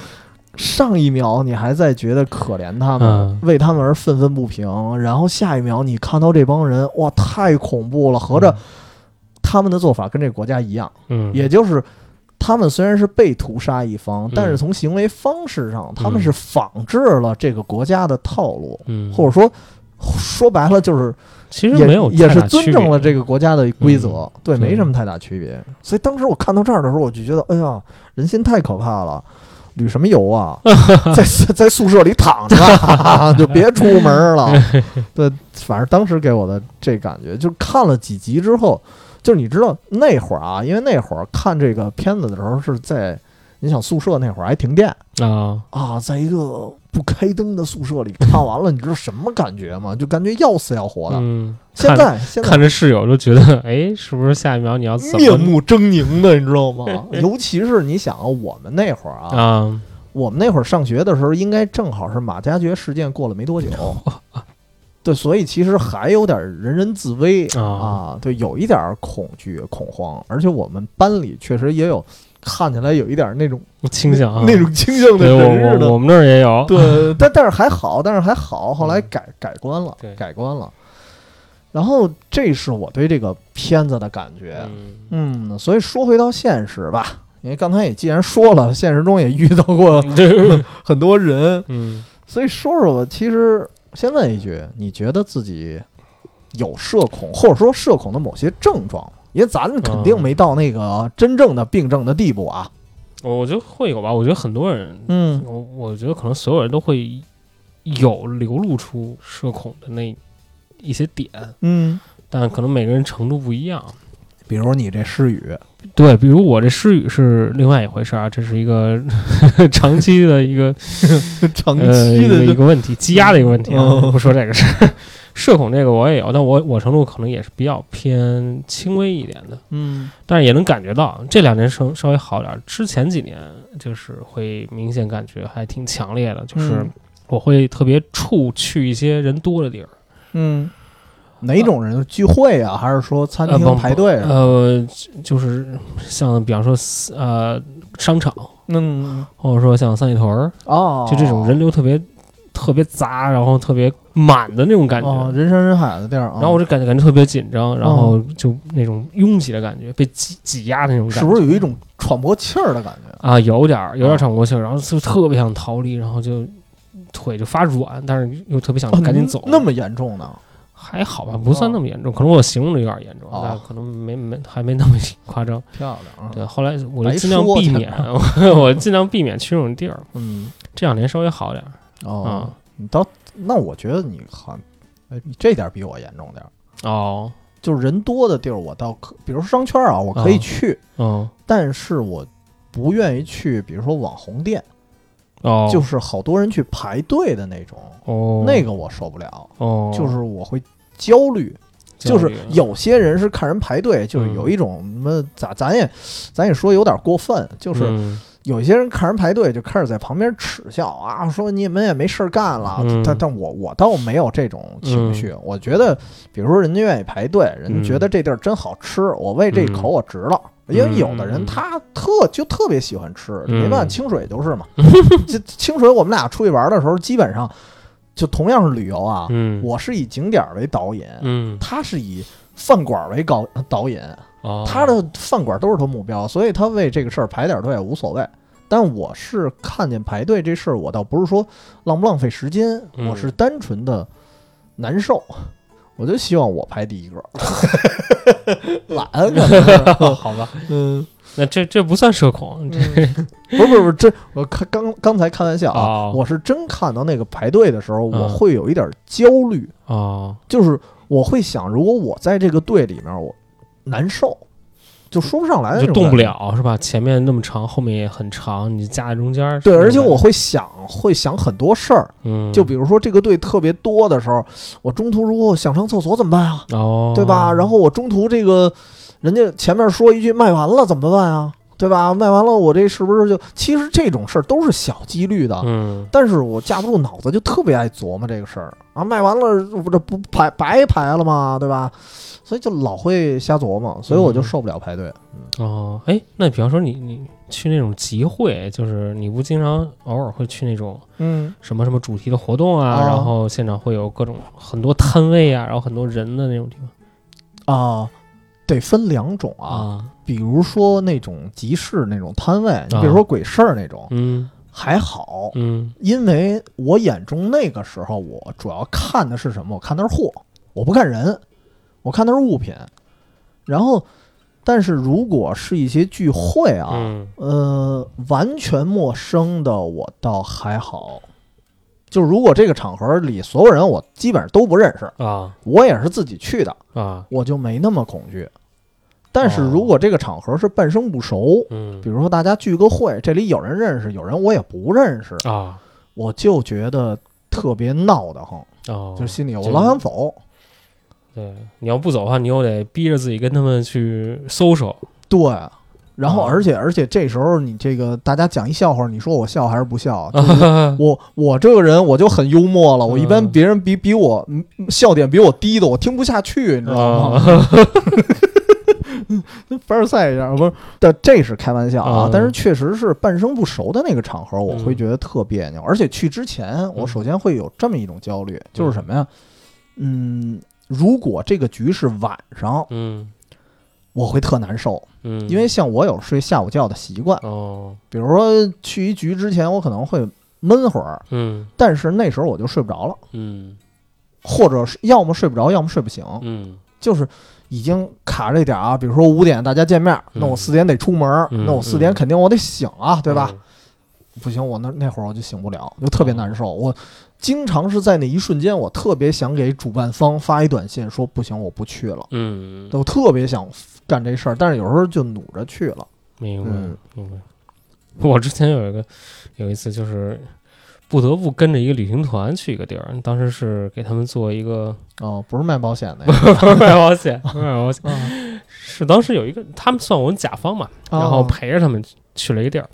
上一秒你还在觉得可怜他们，嗯为他们而愤愤不平，然后下一秒你看到这帮人，哇，太恐怖了！合着他们的做法跟这个国家一样，嗯，也就是。他们虽然是被屠杀一方，但是嗯从行为方式上，他们是仿制了这个国家的套路，嗯，或者说说白了就是其实也没有也是尊重了这个国家的规则，对，对没什么太大区别。所以当时我看到这儿的时候，我就觉得，哎呀，人心太可怕了。旅什么游啊，在在宿舍里躺着吧，就别出门了。对，反正当时给我的这感觉，就是看了几集之后，就是你知道那会儿啊，因为那会儿看这个片子的时候是在，你想宿舍那会儿还停电。啊，啊，在一个不开灯的宿舍里 看完了，你知道什么感觉吗？就感觉要死要活的。嗯，现在现在看着室友就觉得，哎，是不是下一秒你要怎么面目狰狞的，你知道吗？尤其是你想啊，我们那会儿啊，啊？我们那会儿上学的时候，应该正好是马加爵事件过了没多久，对，所以其实还有点人人自危啊啊，对，有一点恐惧、恐慌，而且我们班里确实也有看起来有一点那种倾向啊，那种倾向的对人似的我们那儿也有，对，但但是还好，但是还好，后来嗯。改改观了，改观了。然后这是我对这个片子的感觉，嗯，嗯，所以说回到现实吧，因为刚才也既然说了，现实中也遇到过 这 很多人，嗯。所以说说吧。其实先问一句，你觉得自己有社恐，或者说社恐的某些症状吗？因为咱肯定没到那个真正的病症的地步啊。我觉得会有吧。我觉得很多人，嗯我我觉得可能所有人都会有流露出社恐的那一些点，嗯，但可能每个人程度不一样。比如你这失语，对，比如我这失语是另外一回事儿啊，这是一个 长期的一个 长呃一个期的一个问题，积压的一个问题啊。嗯不说这个事儿，社恐这个我也有，但我我程度可能也是比较偏轻微一点的，嗯。但是也能感觉到这两年稍稍微好点儿，之前几年就是会明显感觉还挺强烈的，就是嗯我会特别怵去一些人多的地儿，嗯，哪种人？聚会啊？还是说餐厅排队啊？呃，就是像比方说呃商场嗯。或者说像三里屯儿，哦，就这种人流特别特别杂，然后特别满的那种感觉。哦，人山人海的地儿，然后我就感觉感觉特别紧张，然后就那种拥挤的感觉，被挤挤压的那种感觉，是不是有一种喘不过气儿的感觉？啊？有点儿有点儿喘不过气儿，然后就特别想逃离，然后就腿就发软，但是又特别想哦赶紧走。那么严重呢？还好吧，不算那么严重，可能我形容的有点严重，哦但可能没没还没那么夸张。漂亮啊！对，后来我就尽量避免，我尽量避免去这种地儿。嗯，这两年稍微好点儿哦啊，你到那我觉得你好像，哎，你这点儿比我严重点儿。哦，就是人多的地儿，我倒可，比如说商圈啊，我可以哦去，嗯。但是我不愿意去，比如说网红店，哦，就是好多人去排队的那种，哦。那个我受不了，哦，就是我会焦虑。就是有些人是看人排队，就是嗯。有一种什么，咱咱也咱也说有点过分，就是嗯有些人看人排队就开始在旁边耻笑啊，说你们也没事儿干了。嗯但但我我倒没有这种情绪，我觉得，比如说人家愿意排队，人家嗯觉得这地儿真好吃，我为这一口我值了。因为有的人嗯他特就特别喜欢吃，嗯没办法，清水就是嘛。这 清水我们俩出去玩的时候，基本上就同样是旅游啊，嗯，我是以景点为导引，嗯他是以饭馆为导导引。哦，他的饭馆都是他目标，所以他为这个事儿排点队也无所谓。但我是看见排队这事儿，我倒不是说浪不浪费时间，嗯。我是单纯的难受。我就希望我排第一个，懒可能是好吧，嗯，那这这不算社恐，这。不是不是不是，这我看刚刚才开玩笑啊，哦。我是真看到那个排队的时候，我嗯。会有一点焦虑，啊，就是我会想，如果我在这个队里面，我难受，就说不上来就动不了是吧？前面那么长，后面也很长，你夹在中间儿。对，而且我会想，会想很多事儿。嗯，就比如说这个队特别多的时候，我中途如果想上厕所怎么办啊？哦，对吧？然后我中途这个人家前面说一句卖完了怎么办啊？对吧？卖完了我这是不是就？其实这种事儿都是小几率的，嗯但是我架不住脑子，就特别爱琢磨这个事儿啊。卖完了我这不排白排了吗？对吧？所以就老会瞎琢磨，所以我就嗯。受不了排队。哦，哎，那比方说你你去那种集会，就是你不经常偶尔会去那种嗯。什么什么主题的活动啊，啊然后现场会有各种很多摊位啊，然后很多人的那种地方。啊，得分两种啊。啊，比如说那种集市那种摊位，你比如说鬼市那种，嗯。还好，嗯。因为我眼中那个时候我主要看的是什么？我看的是货，我不看人，我看的是物品。然后，但是如果是一些聚会啊，嗯呃，完全陌生的我倒还好。就如果这个场合里所有人我基本上都不认识，啊我也是自己去的，啊我就没那么恐惧。但是哦如果这个场合是半生不熟，嗯比如说大家聚个会，这里有人认识，有人我也不认识，啊我就觉得特别闹得慌，哦，就是心里我就老想走。对，你要不走的话，你又得逼着自己跟他们去搜搜。对，然后啊而且而且这时候你这个大家讲一笑话，你说我笑还是不笑？就是我我这个人我就很幽默了，我一般嗯别人比比我嗯笑点比我低的，我听不下去，你知道吗？啊 凡尔赛一下，不是，但这是开玩笑啊嗯。但是确实是半生不熟的那个场合，我会嗯觉得特别扭。而且去之前，我首先会有这么一种焦虑，就是什么呀？嗯，如果这个局是晚上，嗯我会特难受，嗯，因为像我有睡下午觉的习惯，哦。比如说去一局之前，我可能会闷会儿，嗯。但是那时候我就睡不着了，嗯。或者是要么睡不着，要么睡不醒，嗯。就是已经卡这点儿啊。比如说五点大家见面，嗯。那我四点得出门，嗯那我四点嗯。肯定我得醒啊，对吧？嗯。不行，我那那会儿我就醒不了，就特别难受。我经常是在那一瞬间，我特别想给主办方发一短信说不行，我不去了。嗯，我特别想干这事儿，但是有时候就努着去了。明白嗯明白。我之前有一个有一次就是不得不跟着一个旅行团去一个地儿，当时是给他们做一个哦，不是卖保险的不是 卖保险，不 是卖保险，是当时有一个他们算我们甲方嘛，哦然后陪着他们去了一个地儿。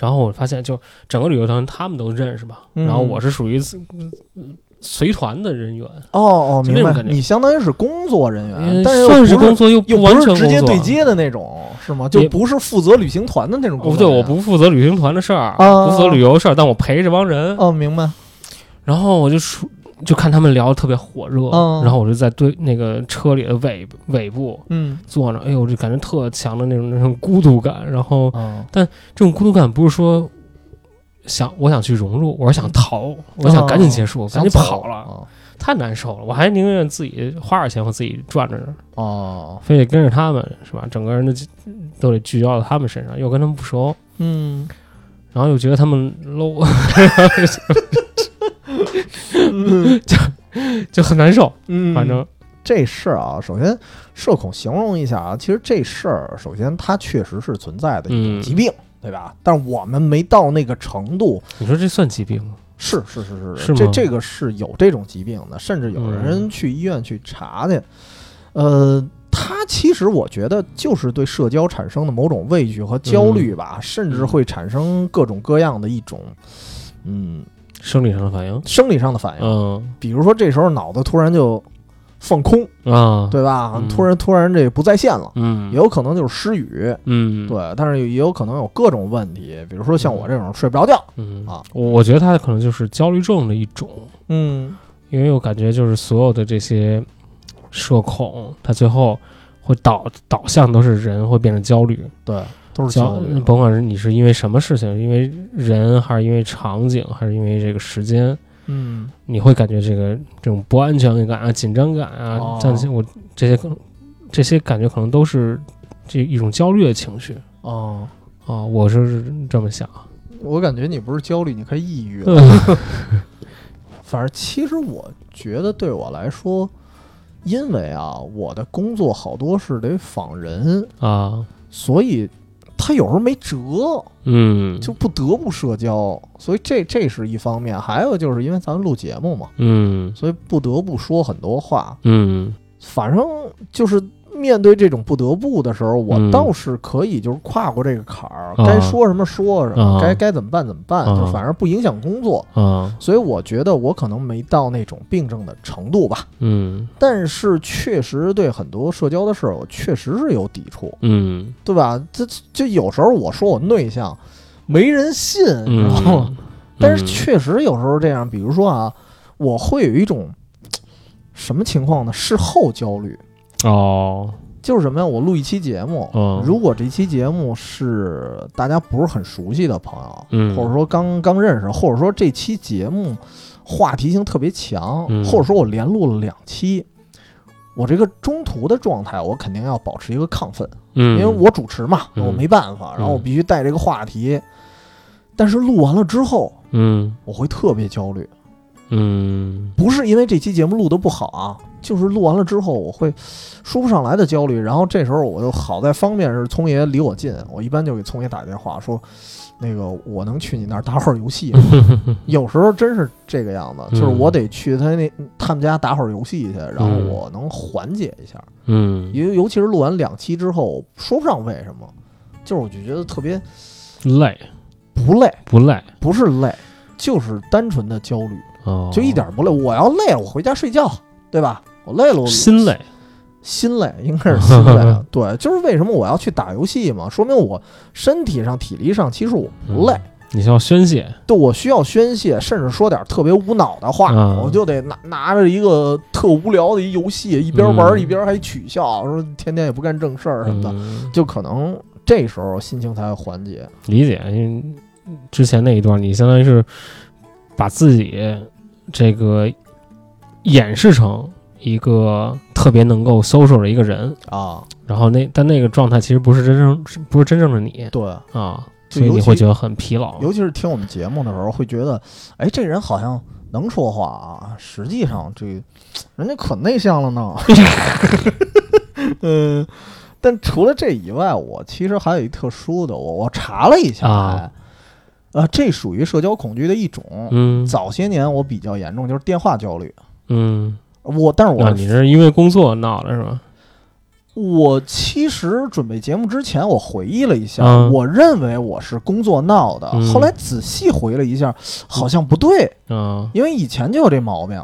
然后我发现，就整个旅游团他们都认识吧，嗯然后我是属于随团的人员，哦哦，明白。你相当于是工作人员，呃但是工作又不完全不是直接对接的那种，是吗？就不是负责旅行团的那种工不对，作人员。我不负责旅行团的事儿，啊不负责旅游事儿，但我陪这帮人，哦，明白。然后我就出就看他们聊的特别火热，嗯然后我就在对那个车里的尾尾部嗯。坐着，哎呦，就感觉特强的那种那种孤独感，然后但这种孤独感不是说想我想去融入，我是想逃，我想赶紧结束，赶紧跑了，哦。太难受了，我还宁愿自己花点钱我自己转着呢，哦，非得跟着他们是吧？整个人的都得聚焦到他们身上，又跟他们不熟，嗯，然后又觉得他们 low，就就很难受。嗯反正这事儿啊，首先社恐形容一下啊，其实这事儿首先它确实是存在的一种嗯疾病，对吧？但是我们没到那个程度，你说这算疾病吗？是是是是是这这个是有这种疾病的，甚至有人去医院去查去。呃，他其实我觉得就是对社交产生的某种畏惧和焦虑吧，甚至会产生各种各样的一种嗯生理上的反应？生理上的反应，嗯。比如说这时候脑子突然就放空，啊，对吧？嗯。突然突然这不在线了。嗯，也有可能就是失语，嗯，对，但是也有可能有各种问题，比如说像我这种睡不着觉，嗯。啊。我我觉得他可能就是焦虑症的一种，嗯。因为我感觉就是所有的这些社恐，他最后会导导向都是人会变成焦虑，对，都是焦焦虑，甭管是你是因为什么事情，因为人还是因为场景，还是因为这个时间，嗯你会感觉这个这种不安全感啊、紧张感啊哦，这些我这些可能这些感觉可能都是这一种焦虑的情绪哦，啊，我是这么想。我感觉你不是焦虑，你快抑郁了。嗯 反正其实我觉得对我来说，因为啊，我的工作好多是得访人，啊，所以他有时候没辙，嗯，就不得不社交，所以这这是一方面。还有就是因为咱们录节目嘛，嗯所以不得不说很多话。嗯反正就是面对这种不得不的时候，我嗯。倒是可以就是跨过这个坎儿，啊。该说什么说什么，啊。该该怎么办怎么办，啊。就反而不影响工作。啊。所以我觉得我可能没到那种病症的程度吧，嗯。但是确实对很多社交的事儿，我确实是有抵触，嗯。对吧？这就有时候我说我内向，没人信，你知道吗？嗯，但是确实有时候这样，比如说啊，我会有一种什么情况呢？事后焦虑，哦，就是什么呀？我录一期节目，嗯如果这期节目是大家不是很熟悉的朋友，嗯或者说刚刚认识，或者说这期节目话题性特别强，嗯或者说我连录了两期。我这个中途的状态，我肯定要保持一个亢奋，嗯，因为我主持嘛，嗯我没办法，然后我必须带这个话题。但是录完了之后，嗯我会特别焦虑，嗯不是因为这期节目录的不好啊，就是录完了之后我会说不上来的焦虑。然后这时候我就好在方便是聪爷离我近，我一般就给聪爷打电话说，那个我能去你那儿打会儿游戏吗？有时候真是这个样子，就是我得去他那他们家打会儿游戏去，然后嗯我能缓解一下。嗯，尤尤其是录完两期之后，说不上为什么，就是我就觉得特别累不累，不累？不是累，就是单纯的焦虑。哦，就一点不累。我要累了，我回家睡觉，对吧？我累了，我心累。心累应该是心累。对，就是为什么我要去打游戏嘛，说明我身体上、体力上其实我不累，你需要宣泄。对我需要宣泄，甚至说点特别无脑的话，嗯我就得拿拿着一个特无聊的一游戏，一边玩嗯一边还取笑，说天天也不干正事儿什么的，嗯，就可能这时候心情才会缓解。理解。因为之前那一段，你相当于是把自己这个演示成一个特别能够 social 的一个人，啊，然后那但那个状态其实不是真正不是真正的你。对，啊，所以你会觉得很疲劳。尤其是听我们节目的时候，会觉得，哎，这人好像能说话啊，实际上这人家可内向了呢。嗯，但除了这以外，我其实还有一特殊的，我我查了一下，啊。哎呃，这属于社交恐惧的一种。嗯早些年我比较严重，就是电话焦虑。嗯，我，但是我、那你是因为工作闹的是吧？我其实准备节目之前，我回忆了一下，嗯我认为我是工作闹的，嗯后来仔细回了一下，好像不对，嗯因为以前就有这毛病。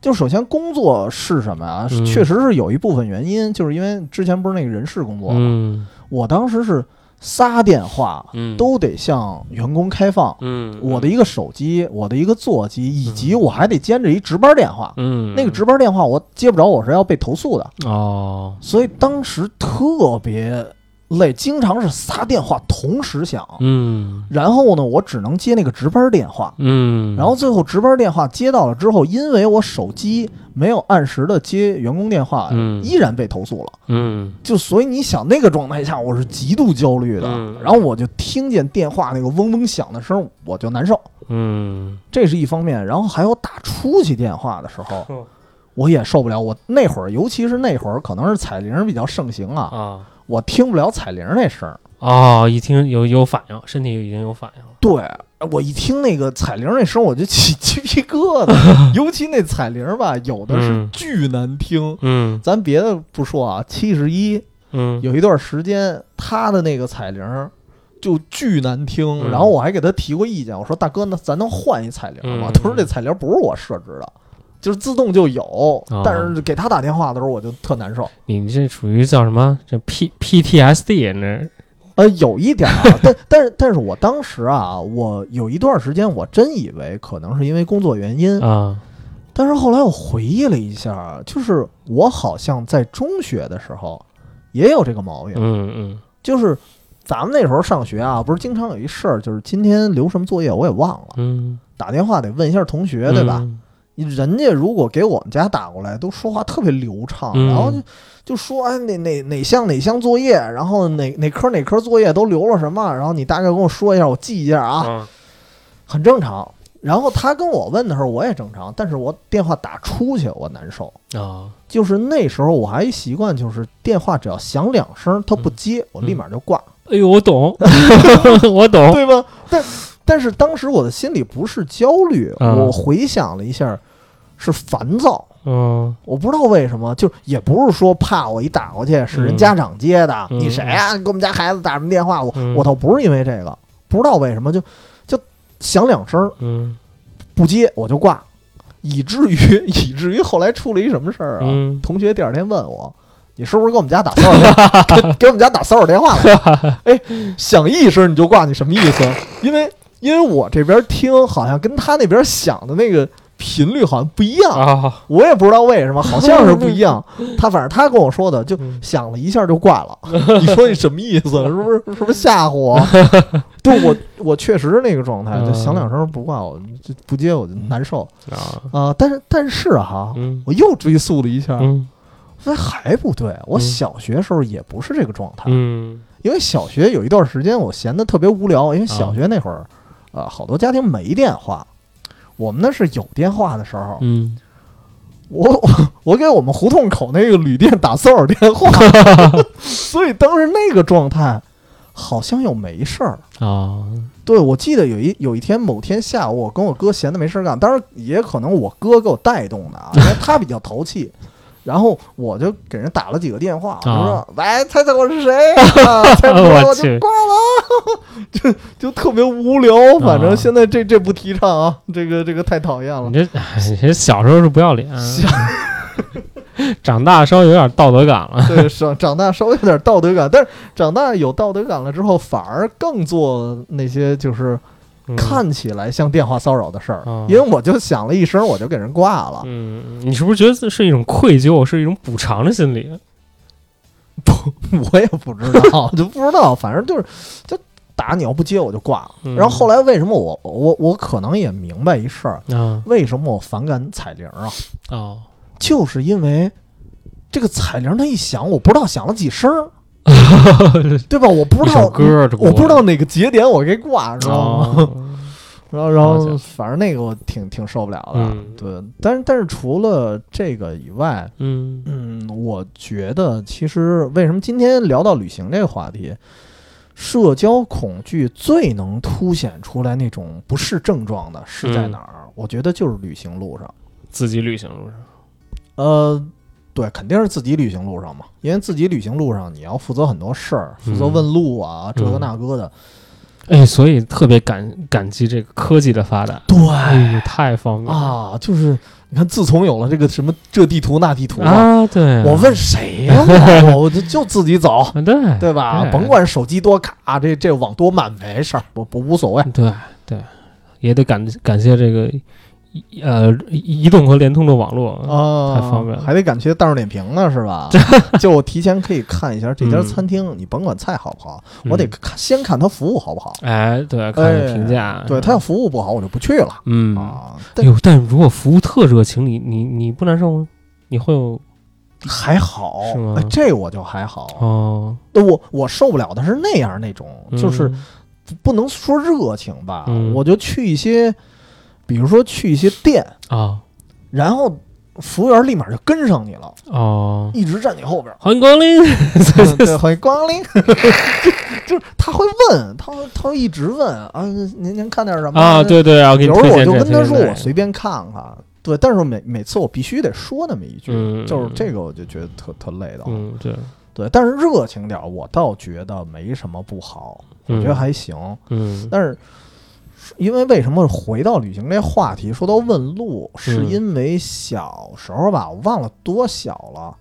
就首先工作是什么啊？嗯确实是有一部分原因，就是因为之前不是那个人事工作嘛，嗯我当时是仨电话嗯都得向员工开放，嗯我的一个手机，我的一个座机，以及我还得兼着一值班电话。嗯那个值班电话我接不着，我是要被投诉的，哦所以当时特别累，经常是仨电话同时响。嗯然后呢，我只能接那个值班电话。嗯，然后最后值班电话接到了之后，因为我手机没有按时的接员工电话，嗯依然被投诉了。嗯就所以你想那个状态下，我是极度焦虑的。嗯然后我就听见电话那个嗡嗡响的声，我就难受。嗯这是一方面，然后还有打出去电话的时候哦，我也受不了。我那会儿，尤其是那会儿，可能是彩铃比较盛行啊，啊我听不了彩铃那声儿。哦，一听有有反应，身体已经有反应了。对我一听那个彩铃那声，我就起鸡皮疙瘩。尤其那彩铃吧，有的是嗯巨难听。嗯咱别的不说啊，七十一嗯有一段时间，他的那个彩铃就巨难听。嗯然后我还给他提过意见，我说大哥，那咱能换一彩铃吗？嗯他说这彩铃不是我设置的。就是自动就有，哦但是给他打电话的时候我就特难受。你这属于叫什么？这 P PTSD 那呃，有一点儿啊，但但是但是我当时啊，我有一段时间我真以为可能是因为工作原因，啊但是后来我回忆了一下，就是我好像在中学的时候也有这个毛病，嗯嗯就是咱们那时候上学啊，不是经常有一事儿，就是今天留什么作业我也忘了，嗯，打电话得问一下同学，对吧？嗯？人家如果给我们家打过来，都说话特别流畅，嗯然后就就说哎哪哪哪项哪项作业，然后哪哪科哪科作业都留了什么，然后你大概跟我说一下，我记一下啊，啊很正常。然后他跟我问的时候，我也正常，但是我电话打出去我难受。啊就是那时候我还一习惯，就是电话只要响两声，他不接，我立马就挂，哎呦，我懂，我懂。对吧？但但是当时我的心里不是焦虑，嗯我回想了一下，是烦躁。嗯我不知道为什么，就也不是说怕我一打过去是人家长接的，嗯你谁呀、给我们家孩子打什么电话？我、嗯我倒不是因为这个，不知道为什么就就响两声嗯不接我就挂，以至于 以至于后来出了一什么事儿啊？嗯同学第二天问我。你是不是给我们家打骚扰电话？给给我们家打骚扰电话了？哎，响一声你就挂，你什么意思？因为因为我这边听好像跟他那边响的那个频率好像不一样，啊。我也不知道为什么，好像是不一样。他反正他跟我说的，就嗯。响了一下就挂了。你说你什么意思？是不是？是不是吓唬我？对我我确实是那个状态，就响两声不挂我，就不接我就难受。啊。啊、但是但是哈，嗯。我又追溯了一下，嗯。发现还不对。我嗯。小学时候也不是这个状态，嗯。因为小学有一段时间我闲的特别无聊，因为小学那会儿，啊，好多家庭没电话。我们那是有电话的时候，嗯我我我给我们胡同口那个旅店打骚扰电话，所以当时那个状态好像又没事儿。啊对，我记得有一有一天某天下午，我跟我哥闲的没事儿干，当然也可能我哥给我带动的啊，因为他比较淘气。然后我就给人打了几个电话，我就说：“喂，猜猜我是谁？”啊、猜我就挂了，就就特别无聊。反正啊现在这这不提倡啊，这个这个太讨厌了你。这哎你这 小时候是不要脸，小长大稍微有点道德感了。对，长长大稍微有点道德感，但是长大有道德感了之后，反而更做那些就是嗯看起来像电话骚扰的事儿，啊因为我就响了一声，我就给人挂了。嗯，你是不是觉得这是一种愧疚，是一种补偿的心理？不 我也不知道，就不知道，反正就是就打你要不接我就挂了。嗯然后后来为什么我我我可能也明白一事儿，啊为什么我反感彩铃啊？哦就是因为这个彩铃它一响，我不知道响了几声儿，对吧？我不知道歌，我不知道哪个节点我给挂，知道吗？哦 然后，然后反正那个我挺挺受不了的。嗯对，但是但是除了这个以外，嗯嗯，我觉得其实为什么今天聊到旅行这个话题，社交恐惧最能凸显出来那种不适症状的是在嗯哪儿？我觉得就是旅行路上。自己旅行路上，呃，对，肯定是自己旅行路上嘛，因为自己旅行路上你要负责很多事儿，负责嗯问路啊，这个嗯那个的。哎，所以特别感感激这个科技的发展，对哎，太方便了啊，就是你看，自从有了这个什么这地图那地图啊，啊！对，我问谁呀、我 我就就自己走，啊，对对吧？对甭管手机多卡，这这网多慢没事儿，我不无所谓。对对，也得感感谢这个移呃移移动和联通的网络啊，太方便了还得感谢大众点评呢，是吧？就我提前可以看一下这家嗯餐厅，你甭管菜好不好，我得嗯看先看他服务好不好。哎，对，看评价，对他要服务不好，我就不去了嗯，啊。但哎呦，但如果服务特热情，你你你不难受吗？你会有还好是吗，哎这我就还好。哦，那我我受不了的是那样那种，就是嗯不能说热情吧，嗯我就去一些，比如说去一些店，啊然后服务员立马就跟上你了，哦，一直站你后边。欢迎光临，对，欢迎光临。就 就是他会问，他会他会一直问啊，您您看点什么啊，。对对啊，有时候我就跟他说，我随便看看。对，但是每每次我必须得说那么一句，嗯就是这个我就觉得特特累的。嗯，对，对，但是热情点儿，我倒觉得没什么不好，我觉得还行。嗯但是，因为为什么回到旅行这话题，说到问路，是嗯因为小时候吧，我忘了多小了，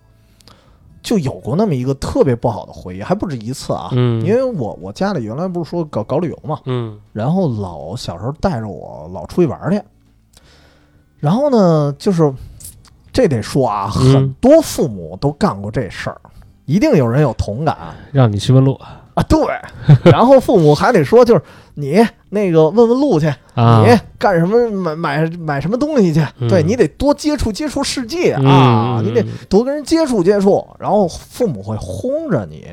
就有过那么一个特别不好的回忆，还不止一次啊。嗯，因为我我家里原来不是说搞搞旅游嘛，嗯。然后老小时候带着我老出去玩去，然后呢，就是这得说啊，嗯。很多父母都干过这事儿，一定有人有同感。让你去问路。啊，对，然后父母还得说，就是你那个问问路去，啊，你干什么买买买什么东西去？嗯对你得多接触接触世界嗯啊，嗯你得多跟人接触接触。然后父母会轰着你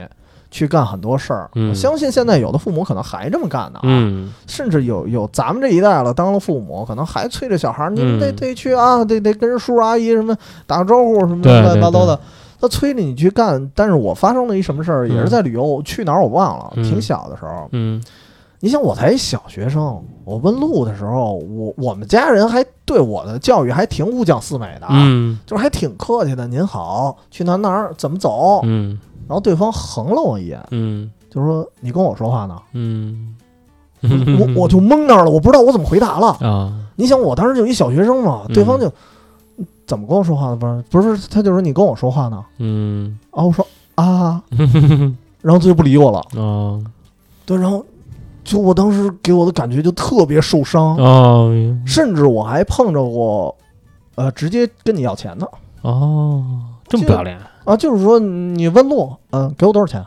去干很多事儿。嗯我相信现在有的父母可能还这么干呢啊，嗯甚至有有咱们这一代了，当了父母，可能还催着小孩儿，你们得嗯得去啊，得得跟人叔叔阿姨什么打个招呼什么对乱七八糟的。他催着你去干，但是我发生了一什么事儿，也是嗯在旅游，去哪儿我忘了，嗯挺小的时候。嗯你想，我才一小学生，我问路的时候，我我们家人还对我的教育还挺五讲四美的，啊，嗯就是还挺客气的。您好，去哪哪儿怎么走？嗯然后对方横了我一眼，嗯就说：“你跟我说话呢。嗯，我我就懵那儿了，我不知道我怎么回答了。啊你想，我当时就一小学生嘛，嗯对方就、怎么跟我说话呢？不是不是，他就说你跟我说话呢。嗯啊，我说啊，然后他就不理我了。哦对，然后就我当时给我的感觉就特别受伤，啊甚至我还碰着过，呃，直接跟你要钱的哦，这么不要脸啊，就是说你问路，嗯、给我多少钱？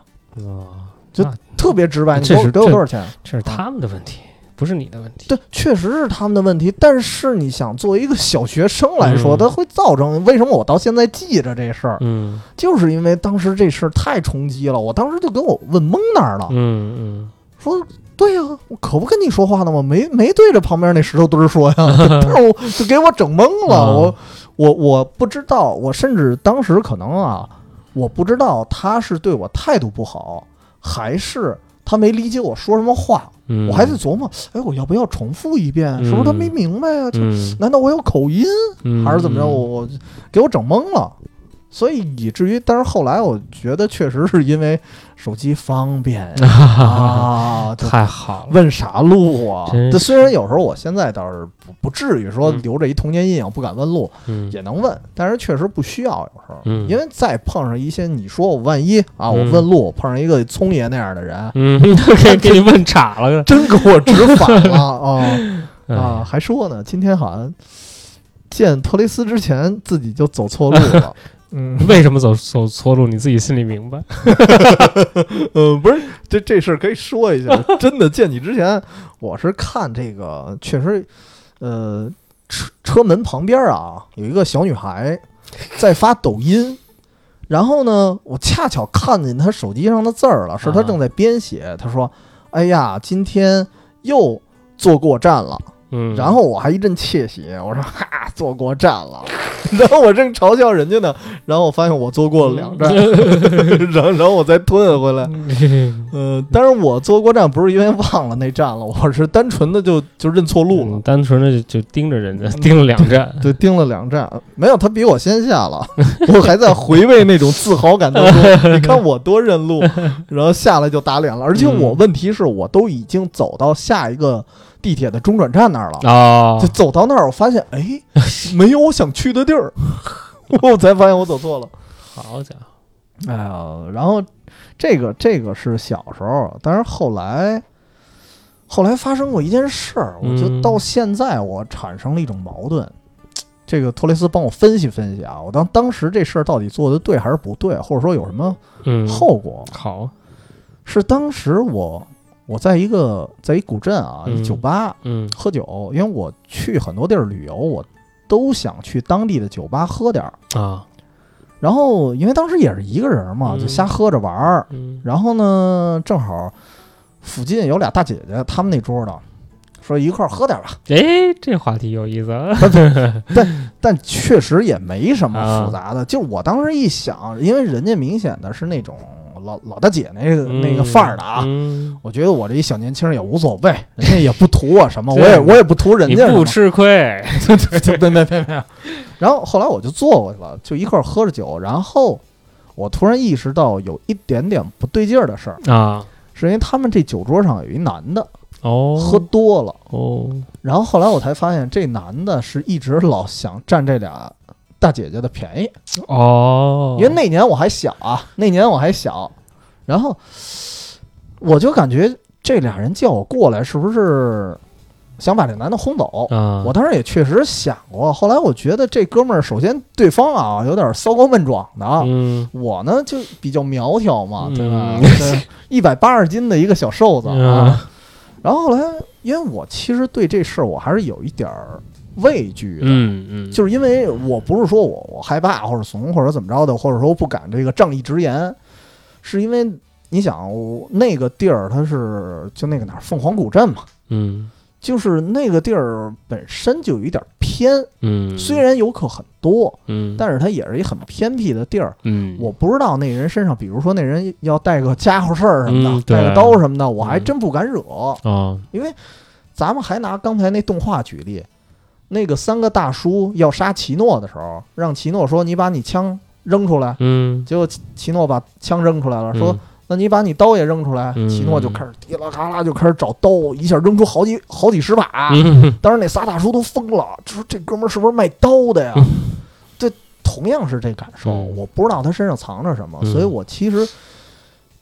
啊？就特别直白，你给我给我多少钱？这是他们的问题，不是你的问题。对，确实是他们的问题，但是你想，作为一个小学生来说，嗯它会造成为什么我到现在记着这事儿，嗯就是因为当时这事儿太冲击了，我当时就给我问懵那儿了，嗯嗯说对呀、我可不跟你说话呢吗？没没对着旁边那石头墩儿说呀，就给我整懵了，嗯我我我不知道，我甚至当时可能啊，我不知道他是对我态度不好，还是他没理解我说什么话，嗯，我还在琢磨，哎，我要不要重复一遍？是不是他没明白啊？就嗯难道我有口音？嗯还是怎么着？我我给我整懵了，所以以至于，但是后来我觉得确实是因为手机方便 啊，就太好了，问啥路啊？这虽然有时候我现在倒是不不至于说嗯。留着一童年阴影不敢问路，嗯。也能问，但是确实不需要有时候，嗯。因为再碰上一些你说我万一啊，我嗯问路碰上一个聪爷那样的人，嗯，给 给你问岔了真给我指反了啊 哎。啊！还说呢，今天好像见托雷斯之前自己就走错路了。嗯，为什么走走错路？你自己心里明白。呃，不是，这这事儿可以说一下。真的见你之前，我是看这个，确实，呃，车车门旁边啊有一个小女孩 在发抖音，然后呢，我恰巧看见她手机上的字儿了，是她啊正在编写。她说：“哎呀，今天又坐过站了。”嗯，然后我还一阵窃喜，我说哈坐过站了，然后我正嘲笑人家呢，然后我发现我坐过了两站，然后 然后我再退回来，呃，但是我坐过站不是因为忘了那站了，我是单纯的就就认错路了。嗯，单纯的就就盯着人家，盯了两站，对，盯了两站，没有他比我先下了，我还在回味那种自豪感当中。你看我多认路，然后下来就打脸了，而且我问题是我都已经走到下一个地铁的中转站那儿了，哦。就，走到那儿，我发现哎，没有我想去的地儿，我才发现我走错了。好家伙，哎呀，然后这个这个是小时候，但是后来后来发生过一件事儿，我就嗯到现在我产生了一种矛盾。这个托雷斯帮我分析分析啊，我当当时这事儿到底做的对还是不对，或者说有什么嗯，后果？好，是当时我我在一个在一古镇啊，一嗯。酒吧嗯。喝酒，因为我去很多地儿旅游，我都想去当地的酒吧喝点儿。啊，然后因为当时也是一个人嘛，嗯。就瞎喝着玩儿。嗯。然后呢，正好附近有俩大姐姐，他们那桌的说一块儿喝点吧，哎，这话题有意思。啊，但确实也没什么啊。复杂的。就我当时一想，因为人家明显的是那种老老大姐那个、那个范儿的啊。嗯，我觉得我这一小年轻也无所谓，人家也不图我什么，我也我也不图人家不吃亏，对对对对对。然后后来我就坐过去了，就一块儿喝着酒，然后我突然意识到有一点点不对劲儿的事儿，啊，是因为他们这酒桌上有一男的哦，喝多了。哦，然后后来我才发现，这男的是一直老想占这俩大姐姐的便宜，哦，因为那年我还小啊，那年我还小，然后我就感觉这俩人叫我过来，是不是想把这男的轰走？啊，我当时也确实想过，后来我觉得这哥们儿，首先对方啊有点骚高闷壮的，嗯我呢就比较苗条嘛，对吧一百八十斤的一个小瘦子啊。嗯然后后来，因为我其实对这事儿我还是有一点儿畏惧的，嗯嗯，就是因为我不是说我我害怕或者怂或者怎么着的，或者说不敢这个仗义直言，是因为你想我那个地儿它是就那个哪儿凤凰古镇嘛，嗯就是那个地儿本身就有一点偏，嗯，虽然游客很多，嗯，但是它也是一很偏僻的地儿。嗯，我不知道那人身上，比如说那人要带个家伙事儿什么的，嗯带个刀什么的，我还嗯真不敢惹。啊，因为咱们还拿刚才那动画举例，那个三个大叔要杀奇诺的时候，让奇诺说：“你把你枪扔出来。”嗯，结果奇奇诺把枪扔出来了，说嗯：“那你把你刀也扔出来。”嗯奇诺就开始滴啦咔啦就开始找刀，一下扔出好几好几十把。嗯当时那仨大叔都疯了，说这哥们儿是不是卖刀的呀？这同样是这感受，嗯我不知道他身上藏着什么，嗯所以我其实，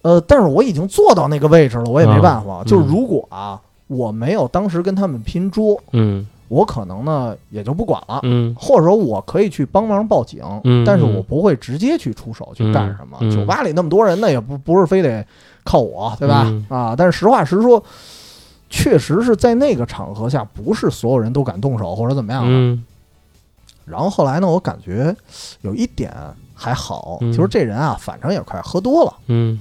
呃，但是我已经坐到那个位置了，我也没办法。嗯就是如果啊，我没有当时跟他们拼桌，嗯我可能呢也就不管了。嗯或者说我可以去帮忙报警，嗯但是我不会直接去出手去干什么。酒吧里那么多人，那也不不是非得靠我，对吧？嗯啊，但是实话实说，确实是在那个场合下，不是所有人都敢动手或者怎么样的。嗯然后后来呢，我感觉有一点还好，嗯就是这人啊，反正也快喝多了。嗯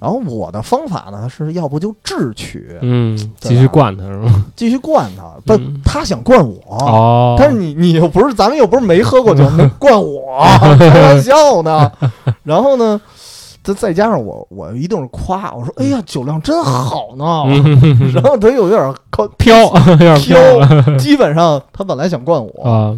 然后我的方法呢，是要不就智取，嗯，继续灌他是吗？继续灌他。不，嗯他想灌我。哦，但是你你又不是，咱们又不是没喝过酒，能灌我，开玩笑呢。然后呢，再再加上我，我一定是夸，我说，哎呀，酒量真好呢。嗯然后他又有点靠 飘，飘，基本上他本来想灌我，啊，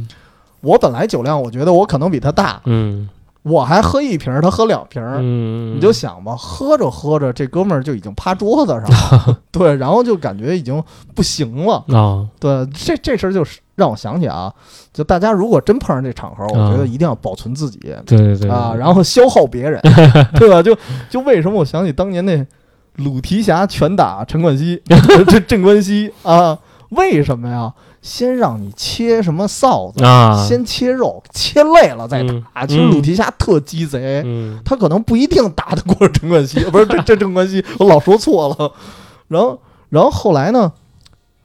我本来酒量我觉得我可能比他大，嗯我还喝一瓶，他喝两瓶。嗯，你就想吧，喝着喝着，这哥们儿就已经趴桌子上了，对，然后就感觉已经不行了，啊，对，这这事儿就是让我想起啊，就大家如果真碰上这场合，我觉得一定要保存自己对对对啊，然后消耗别人，对吧？就就为什么我想起当年那鲁提辖拳打陈冠希，这镇关西啊，为什么呀？先让你切什么臊子，啊，先切肉，切累了再打。嗯其实鲁提辖特鸡贼，嗯他可能不一定打得过陈冠希，不是这这陈冠希，我老说错了。然后，然后后来呢，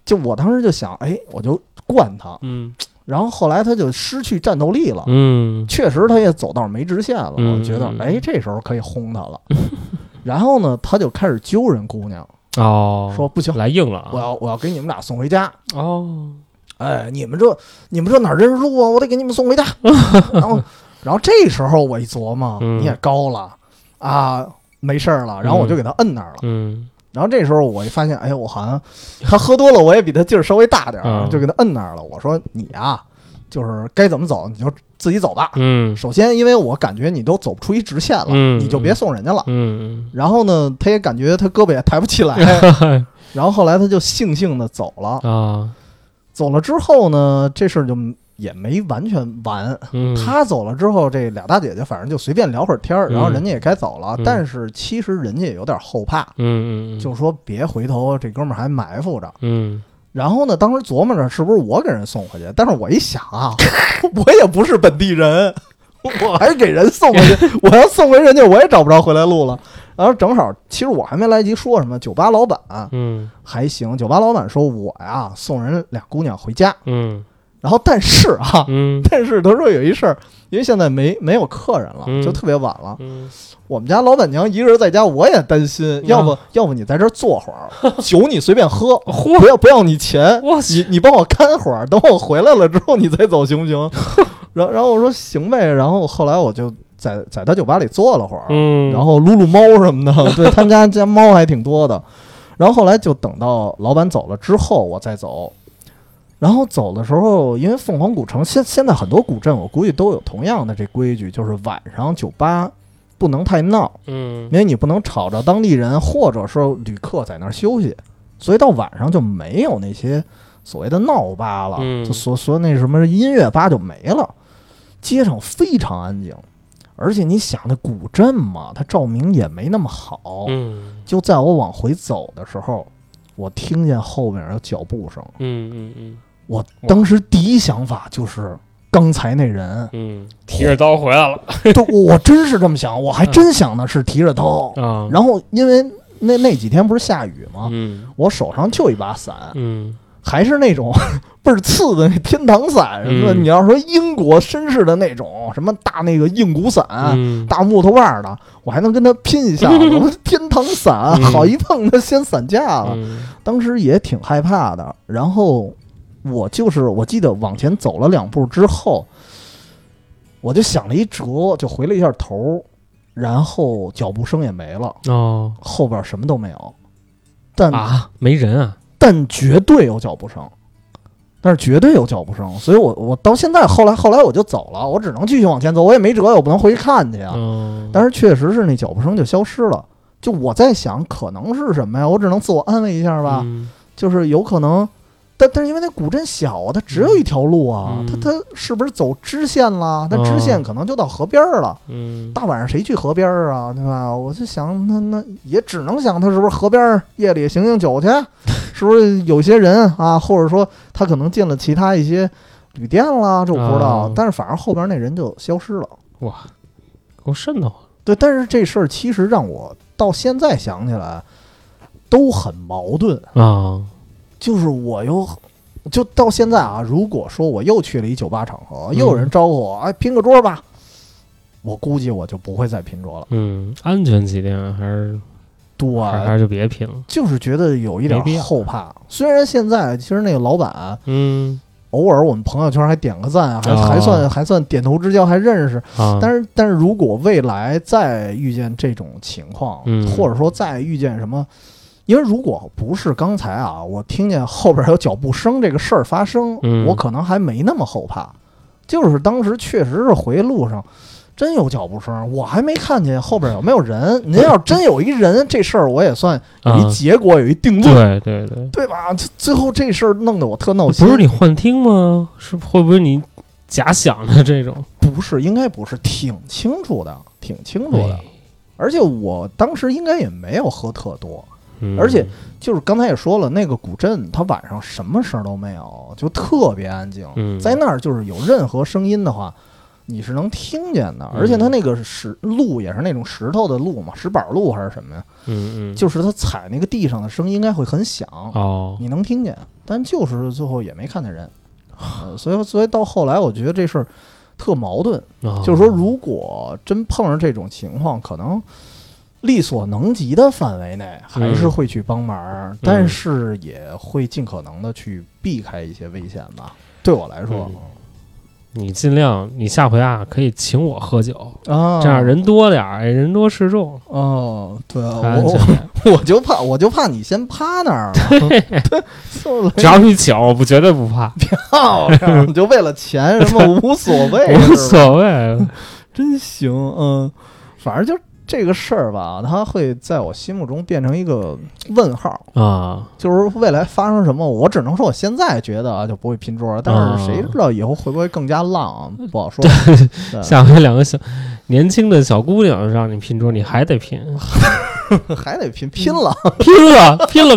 就我当时就想，哎，我就惯他。嗯然后后来他就失去战斗力了，嗯确实他也走到没直线了。嗯我觉得，哎，这时候可以轰他了。然后呢，他就开始揪人姑娘，哦，说不行，来硬了啊，我要我要给你们俩送回家。哦，哎，你们这你们这哪认识路啊？我得给你们送回家。然后然后这时候我一琢磨，嗯你也高了啊，没事儿了，然后我就给他摁那儿了。嗯然后这时候我一发现，哎，我好像他喝多了，我也比他劲儿稍微大点儿，嗯就给他摁那儿了。我说你啊，就是该怎么走你就自己走吧。嗯首先，因为我感觉你都走不出一直线了，嗯你就别送人家了。嗯然后呢，他也感觉他胳膊也抬不起来，嗯然后后来他就悻悻的走了。啊，走了之后呢，这事儿就也没完全完。嗯，他走了之后，这俩大姐姐反正就随便聊会儿天儿，嗯然后人家也该走了。嗯但是其实人家也有点后怕，嗯嗯，就说别回头这哥们儿还埋伏着。嗯然后呢，当时琢磨着是不是我给人送回去，但是我一想啊，我也不是本地人，我还是给人送回去，我要送回人家，我也找不着回来路了。然后正好，其实我还没来及说什么，酒吧老板嗯还行，酒吧老板说我呀送人俩姑娘回家，嗯然后但是啊，嗯 但是他说有一事儿，因为现在没没有客人了，嗯就特别晚了。嗯我们家老板娘一个人在家，我也担心。要不要不你在这儿坐会儿，酒你随便喝，不要不要你钱，你你帮我看会儿，等我回来了之后你再走行不行？然后然后我说行呗，然后后来我就在在他酒吧里坐了会儿，嗯，然后撸撸猫什么的，对他们家家猫还挺多的。然后后来就等到老板走了之后，我再走。然后走的时候，因为凤凰古城现现在很多古镇，我估计都有同样的这规矩，就是晚上酒吧不能太闹，嗯因为你不能吵着当地人或者说旅客在那儿休息，所以到晚上就没有那些所谓的闹吧了，嗯就所说那什么音乐吧就没了，街上非常安静，而且你想那古镇嘛，它照明也没那么好，嗯。就在我往回走的时候，我听见后面有脚步声，嗯嗯嗯。我当时第一想法就是刚才那人，嗯，提着刀回来了。对，我真是这么想，我还真想的是提着刀，啊，然后因为那那几天不是下雨吗？嗯。我手上就一把伞，嗯还是那种 倍儿次的那天堂伞什么的。嗯你要说英国绅士的那种什么大那个硬骨伞、嗯大木头把儿的，我还能跟他拼一下。我说天堂伞，嗯好一碰他先散架了，嗯当时也挺害怕的。然后我就是我记得往前走了两步之后，我就想了一辙，就回了一下头，然后脚步声也没了，哦后边什么都没有。但啊，没人啊，但绝对有脚步声，但是绝对有脚步声，所以我我到现在后来后来我就走了，我只能继续往前走，我也没辙，我不能回去看去啊。嗯，但是确实是那脚步声就消失了，就我在想可能是什么呀？我只能自我安慰一下吧，嗯就是有可能。但但是因为那古镇小啊，它只有一条路啊，嗯它它是不是走支线了？那支哦线可能就到河边儿了。嗯大晚上谁去河边儿啊？对吧？我就想，那那也只能想他是不是河边儿夜里醒醒酒去，是不是有些人啊，或者说他可能进了其他一些旅店啦，这我不知道。哦但是反正后边那人就消失了。哇，够瘆得慌，对，但是这事儿其实让我到现在想起来都很矛盾，啊，就是我又。就到现在啊，如果说我又去了一酒吧场合，又有人招呼我，哎，拼个桌吧，我估计我就不会再拼桌了。嗯，安全起见还是对，还还是就别拼了，就是觉得有一点后怕。虽然现在其实那个老板嗯偶尔我们朋友圈还点个赞，还、哦还算还算点头之交，还认识。啊，但是但是如果未来再遇见这种情况，嗯或者说再遇见什么，因为如果不是刚才啊，我听见后边有脚步声这个事儿发生，嗯我可能还没那么后怕。就是当时确实是回路上。真有脚步声，我还没看见后边有没有人。您要是真有一人，这事儿我也算有啊一结果，有一定论。对对对，对吧？最最后这事儿弄得我特闹心。不是你幻听吗？是会不会你假想的这种？不是，应该不是，挺清楚的，挺清楚的。哎而且我当时应该也没有喝特多，嗯而且就是刚才也说了，那个古镇它晚上什么声儿都没有，就特别安静。嗯在那儿就是有任何声音的话，你是能听见的。嗯而且它那个石路也是那种石头的路嘛，石板路还是什么呀？嗯嗯，就是它踩那个地上的声音应该会很响。哦，你能听见，但就是最后也没看见人，呃、所以所以到后来我觉得这事儿特矛盾，哦就是说如果真碰上这种情况，可能力所能及的范围内，还是嗯会去帮忙，但是也会尽可能的去避开一些危险吧。对我来说，你尽量，你下回啊可以请我喝酒，啊，这样人多点儿，哎人多势众，哦，对啊，我点。我就怕，我就怕你先趴那儿了，对，只要你请，我不绝对不怕，漂亮，就为了钱什么无所谓，无所谓。真行，嗯，反正就这个事儿吧，它会在我心目中变成一个问号，啊，就是未来发生什么，我只能说我现在觉得啊就不会拼桌，但是谁知道以后会不会更加浪啊，不好说。对下回两个小年轻的小姑娘让你拼桌，你还得拼，还得拼 拼了，拼了，拼了，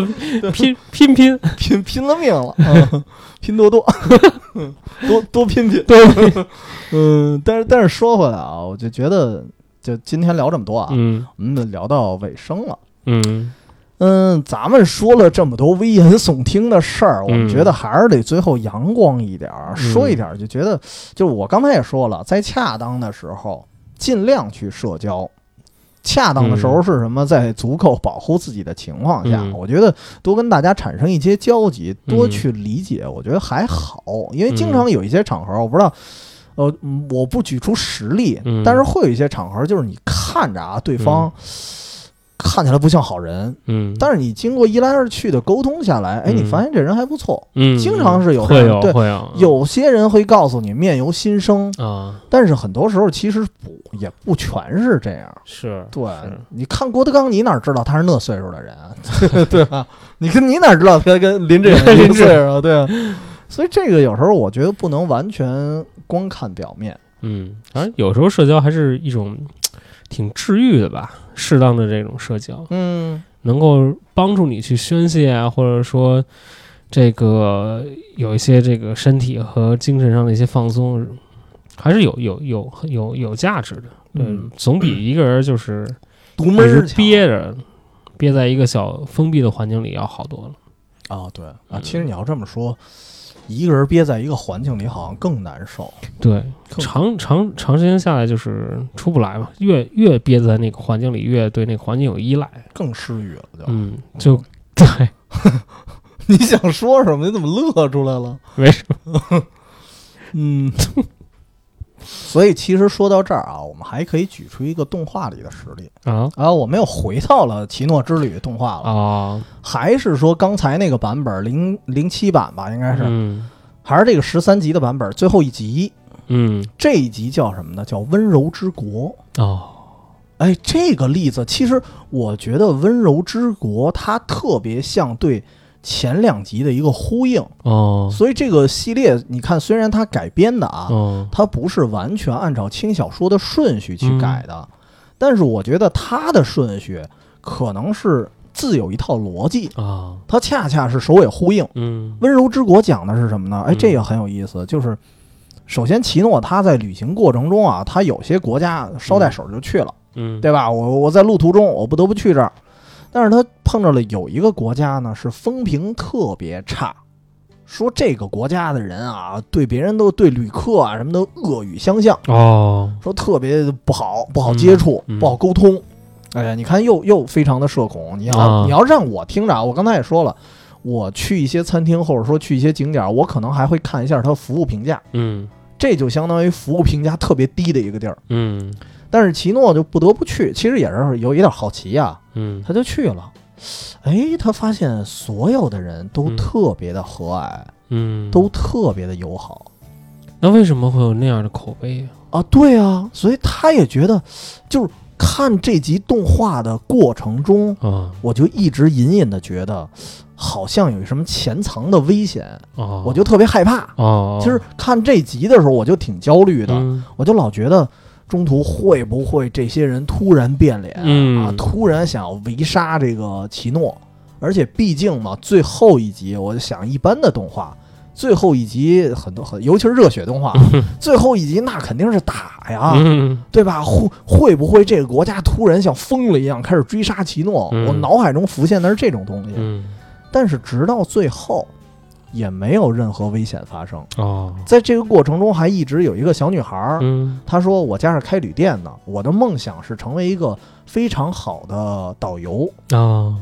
拼拼拼，拼拼了命了，嗯。拼多多，多多拼拼。对，嗯，但是但是说回来啊，我就觉得，就今天聊这么多啊，嗯我们聊到尾声了。嗯嗯，咱们说了这么多危言耸听的事儿，我觉得还是得最后阳光一点儿，嗯说一点儿，就觉得，就是我刚才也说了，在恰当的时候尽量去社交。恰当的时候是什么？在足够保护自己的情况下，嗯我觉得多跟大家产生一些交集，多嗯去理解，我觉得还好。因为经常有一些场合，我不知道，呃，嗯我不举出实例，嗯但是会有一些场合，就是你看着啊，对方看起来不像好人，嗯，但是你经过一来二去的沟通下来，哎，嗯你发现这人还不错。嗯，经常是有这会有会有有些人会告诉你面由心生，啊，但是很多时候其实不也不全是这样。是，对是，你看郭德纲，你哪知道他是那岁数的人啊，对吧？你跟你哪知道他跟林志颖 一个岁数啊？对啊。所以这个有时候我觉得不能完全光看表面。嗯，反正有时候社交还是一种 挺治愈的吧，适当的这种社交，嗯能够帮助你去宣泄啊，或者说这个有一些这个身体和精神上的一些放松，还是有有有有有价值的。对，嗯总比一个人就是独门儿憋着，憋在一个小封闭的环境里要好多了。啊，对啊，嗯其实你要这么说，一个人憋在一个环境里好像更难受。对，长长长时间下来就是出不来嘛，越越憋在那个环境里，越对那个环境有依赖。更失语了就。嗯，就对，你想说什么？你怎么乐出来了？没什么 嗯，所以其实说到这儿啊，我们还可以举出一个动画里的实例。么啊？啊，我们又回到了《奇诺之旅》动画了，啊，还是说刚才那个版本零零七版吧，应该是，嗯。还是这个十三集的版本最后一集。嗯。这一集叫什么呢？叫《温柔之国》。哦，哎，这个例子其实我觉得《温柔之国》它特别像对前两集的一个呼应，哦。所以这个系列你看，虽然它改编的啊，哦。它不是完全按照轻小说的顺序去嗯改的，但是我觉得它的顺序可能是自有一套逻辑，啊。它恰恰是首尾呼应。嗯。温柔之国讲的是什么呢？哎，嗯这个很有意思，就是首先奇诺他在旅行过程中啊，他有些国家捎带手就去了，嗯。对吧？我我在路途中我不得不去这儿，但是他碰着了有一个国家呢是风评特别差。说这个国家的人啊，对别人都对旅客啊什么的恶语相向，哦说特别不好，不好接触，不好沟通。哎呀，你看又又非常的社恐。你要、啊你要让我听着啊，我刚才也说了，我去一些餐厅或者说去一些景点，我可能还会看一下他服务评价，嗯这就相当于服务评价特别低的一个地儿。嗯但是奇诺就不得不去，其实也是有一点好奇呀、嗯他就去了。哎，他发现所有的人都嗯特别的和蔼，嗯，都特别的友好。那为什么会有那样的口碑啊，对啊，所以他也觉得，就是看这集动画的过程中，啊？我就一直隐隐的觉得，好像有什么潜藏的危险，哦，我就特别害怕。哦，其实看这集的时候，我就挺焦虑的，嗯我就老觉得中途会不会这些人突然变脸、嗯啊，突然想要围杀这个奇诺，而且毕竟嘛，最后一集，我就想一般的动画。最后一集很多很，尤其是热血动画，最后一集那肯定是打呀，嗯对吧？会会不会这个国家突然像疯了一样开始追杀奇诺？嗯我脑海中浮现的是这种东西。嗯但是直到最后，也没有任何危险发生。哦，在这个过程中，还一直有一个小女孩儿，嗯。她说：“我家是开旅店的，我的梦想是成为一个非常好的导游，啊，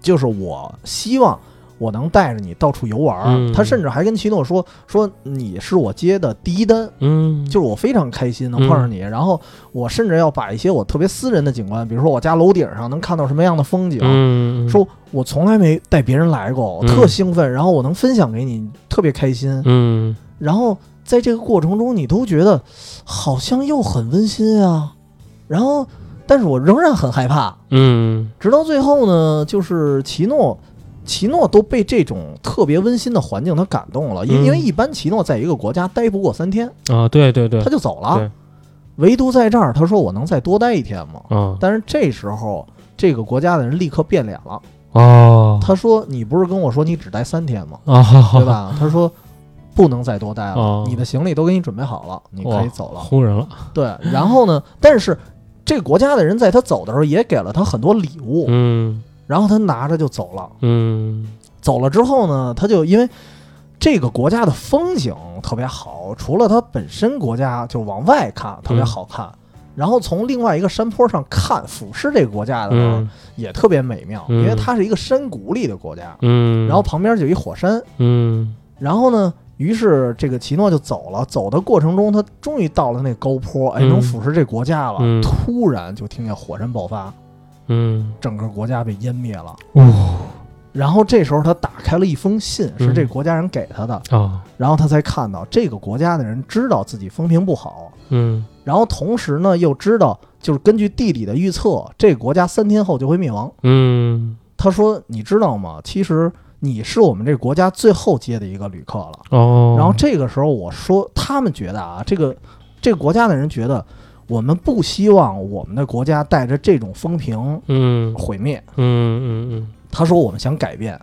就是我希望我能带着你到处游玩儿。嗯她甚至还跟奇诺说：“说你是我接的第一单，嗯，就是我非常开心能嗯碰上你。然后我甚至要把一些我特别私人的景观，比如说我家楼顶上能看到什么样的风景，嗯，说我从来没带别人来过，我嗯特兴奋，然后我能分享给你，特别开心。嗯然后在这个过程中，你都觉得好像又很温馨啊，然后但是我仍然很害怕。嗯直到最后呢，就是奇诺。奇诺都被这种特别温馨的环境他感动了，因嗯因为一般奇诺在一个国家待不过三天，啊，对对对他，就走了。唯独在这儿，他说我能再多待一天吗？啊但是这时候，这个国家的人立刻变脸了。哦，他说：“你不是跟我说你只待三天吗？啊，对？吧？”他说：“不能再多待了，哦你的行李都给你准备好了，你可以走了。轰人了，”对，然后呢？但是这个国家的人在他走的时候也给了他很多礼物，嗯然后他拿着就走了。嗯。走了之后呢，他就因为这个国家的风景特别好，除了它本身国家就往外看特别好看，然后从另外一个山坡上看俯视这个国家的时候、嗯。也特别美妙，嗯。因为它是一个山谷里的国家，嗯，然后旁边就一火山，嗯。然后呢。于是这个奇诺就走了，走的过程中，他终于到了那高坡，哎，嗯。能俯视这国家了。嗯。突然就听见火山爆发，嗯，整个国家被湮灭了。哦。然后这时候他打开了一封信，是嗯。这国家人给他的，啊，然后他才看到这个国家的人知道自己风评不好，嗯。然后同时呢又知道，就是根据地理的预测，这个国家三天后就会灭亡。嗯。他说：“你知道吗？其实你是我们这个国家最后接的一个旅客了。”哦，然后这个时候我说，他们觉得啊，这个这个国家的人觉得，我们不希望我们的国家带着这种风评嗯毁灭。嗯嗯嗯他说我们想改变，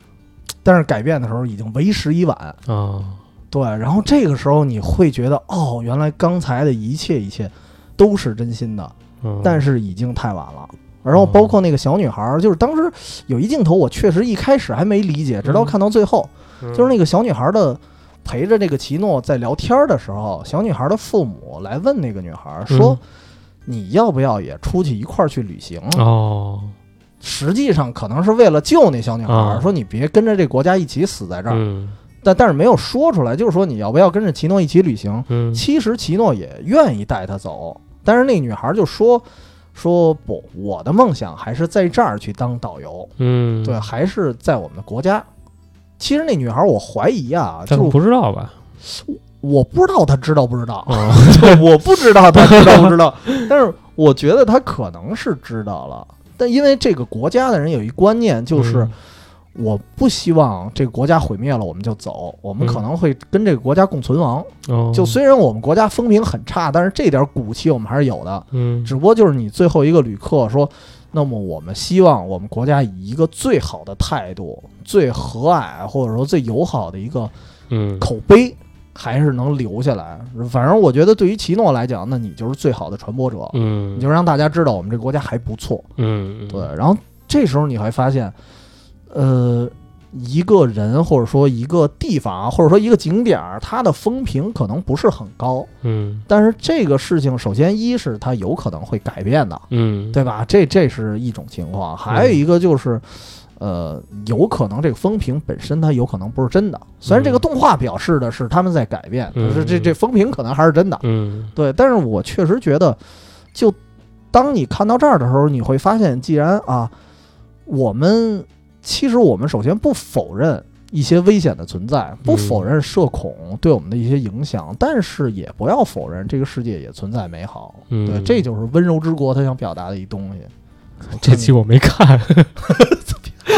但是改变的时候已经为时已晚。嗯啊，对，然后这个时候你会觉得，哦，原来刚才的一切一切都是真心的，嗯但是已经太晚了。然后包括那个小女孩儿，就是当时有一镜头，我确实一开始还没理解，直到嗯看到最后，嗯就是那个小女孩的陪着这个奇诺在聊天的时候，小女孩的父母来问那个女孩说：“你要不要也出去一块儿去旅行？”哦，实际上可能是为了救那小女孩说你别跟着这国家一起死在这儿。嗯但但是没有说出来，就是说你要不要跟着奇诺一起旅行？嗯其实奇诺也愿意带她走，但是那女孩就说说不，我的梦想还是在这儿去当导游，嗯，对，，还是在我们的国家。其实那女孩，我怀疑啊，就但不知道吧？我不知道她知道不知道，哦，就我不知道她知道不知道，但是我觉得她可能是知道了。但因为这个国家的人有一观念，就是嗯我不希望这个国家毁灭了我们就走，我们嗯可能会跟这个国家共存亡。哦，就虽然我们国家风评很差，但是这点骨气我们还是有的。嗯只不过就是你最后一个旅客说，那么我们希望我们国家以一个最好的态度、最和蔼或者说最友好的一个嗯口碑，还是能留下来。反正我觉得对于奇诺来讲，那你就是最好的传播者，嗯你就让大家知道我们这个国家还不错。嗯对，然后这时候你会发现，呃，一个人或者说一个地方啊，或者说一个景点儿，它的风评可能不是很高，嗯。但是这个事情，首先一是它有可能会改变的，嗯。对吧？这这是一种情况，还有一个就是。呃，有可能这个风评本身它有可能不是真的，虽然这个嗯。动画表示的是他们在改变，可是这嗯。这风评可能还是真的。嗯。对，但是我确实觉得，就当你看到这儿的时候，你会发现，既然啊，我们其实我们首先不否认一些危险的存在，不否认社恐对我们的一些影响，但是也不要否认这个世界也存在美好。嗯对，这就是温柔之国他想表达的一东西。这期我没看，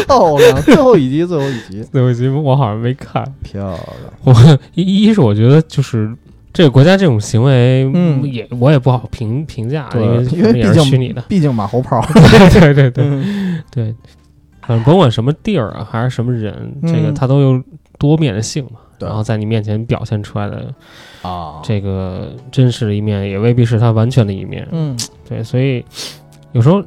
漂亮，最后一集，最后一集，最后一集我好像没看。漂亮。我一一是我觉得就是这个国家这种行为，嗯也我也不好评评价，对因为因为毕竟虚拟的。毕竟马后炮。对对对对，反正甭管什么地儿啊，还是什么人，这个他都有多面性嘛。对然后在你面前表现出来的啊，这个真实的一面，也未必是他完全的一面。嗯对，所以有时候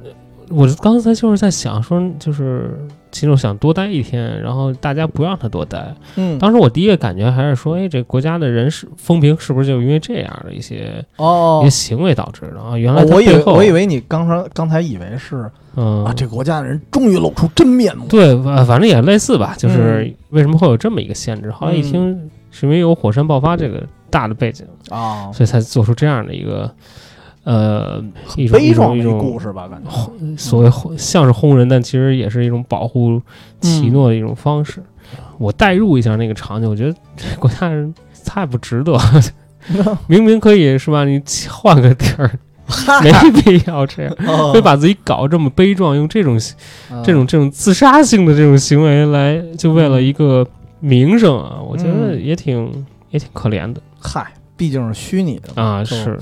我刚才就是在想说，就是其实我想多待一天，然后大家不让他多待。嗯，当时我第一个感觉还是说，哎，这国家的人是风评是不是就因为这样的一些、哦一些，行为导致的啊？原来他我以为我以为你刚才刚才以为是嗯啊，这个国家的人终于露出真面目。对，反反正也类似吧，就是嗯为什么会有这么一个限制？后来一听是因为有火山爆发这个大的背景，啊，所以才做出这样的一个呃一种悲壮的一一种故事吧，感觉。所谓像是轰人，但其实也是一种保护奇诺的一种方式。我代入一下那个场景，我觉得这国家人太不值得，明明可以是吧？你换个地儿，没必要这样，哦。会把自己搞这么悲壮，用这种嗯这种这种自杀性的这种行为来，就为了一个名声啊，我觉得嗯也挺也挺可怜的。嗨，毕竟是虚拟的啊，是。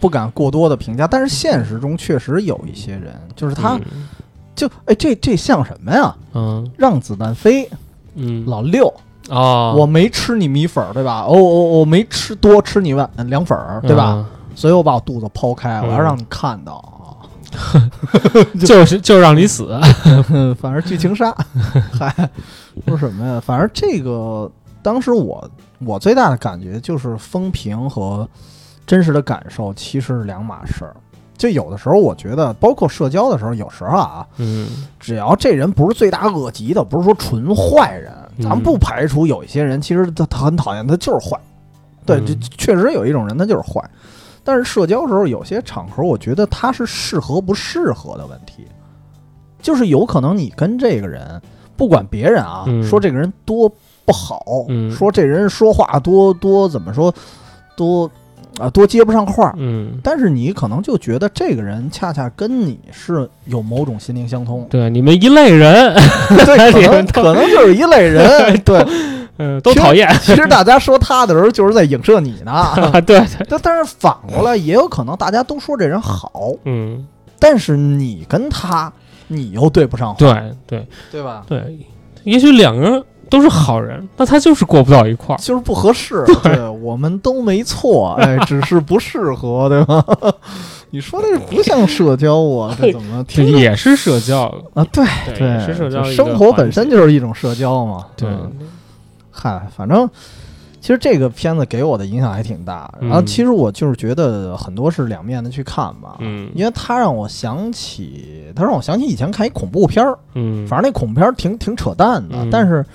不敢过多的评价。但是现实中确实有一些人，就是他嗯。就哎，这这像什么呀？嗯。让子弹飞，嗯。老六，啊，我没吃你米粉儿，对吧？哦哦，我没吃多吃你碗凉粉儿，对吧？嗯所以我把我肚子剖开，嗯我要让你看到 啊。就是就让你死，反正剧情杀，还说什么呀？反正这个当时我我最大的感觉就是风评和真实的感受其实是两码事儿。就有的时候我觉得，包括社交的时候，有时候啊，嗯只要这人不是罪大恶极的，不是说纯坏人，咱们嗯不排除有一些人其实他他很讨厌，他就是坏。对，就确实有一种人他就是坏。但是社交时候有些场合，我觉得他是适合不适合的问题，就是有可能你跟这个人，不管别人啊，嗯。说这个人多不好，嗯。说这人说话多多怎么说，多啊多接不上话，嗯，但是你可能就觉得这个人恰恰跟你是有某种心灵相通，对，你们一类人，对，可能可能就是一类人，对。嗯，都讨厌，其实大家说他的时候，就是在影射你呢。啊，对对，但但是反过来，也有可能大家都说这人好，嗯，但是你跟他，你又对不上话，对对对吧？对，也许两个人都是好人，那他就是过不到一块儿，就是不合适，对，我们都没错，哎，只是不适合，对吧？你说这不像社交啊，这怎么也是社交，啊？对对，也是社交生活本身就是一种社交嘛。对，嗯。嗨，反正其实这个片子给我的影响还挺大。然后嗯其实我就是觉得很多是两面的去看吧，嗯。因为它让我想起，它让我想起以前看一恐怖片儿，嗯，反正那恐怖片儿挺挺扯淡的，嗯。但是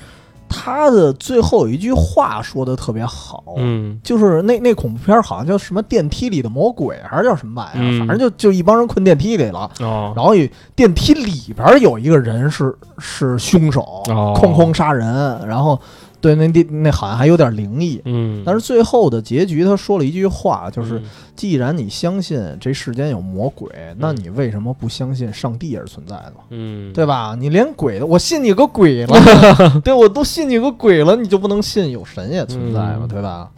他的最后有一句话说的特别好。嗯就是那那恐怖片好像叫什么电梯里的魔鬼，还是叫什么玩意儿？嗯反正就就一帮人困电梯里了，哦，然后有电梯里边有一个人是是凶手，哦哐哐杀人，然后对那地那好像还有点灵异。嗯，但是最后的结局，他说了一句话，就是嗯既然你相信这世间有魔鬼，那你为什么不相信上帝也是存在的？嗯，对吧？你连鬼都，我信你个鬼了，对我都信你个鬼了，你就不能信有神也存在吗？嗯对吧？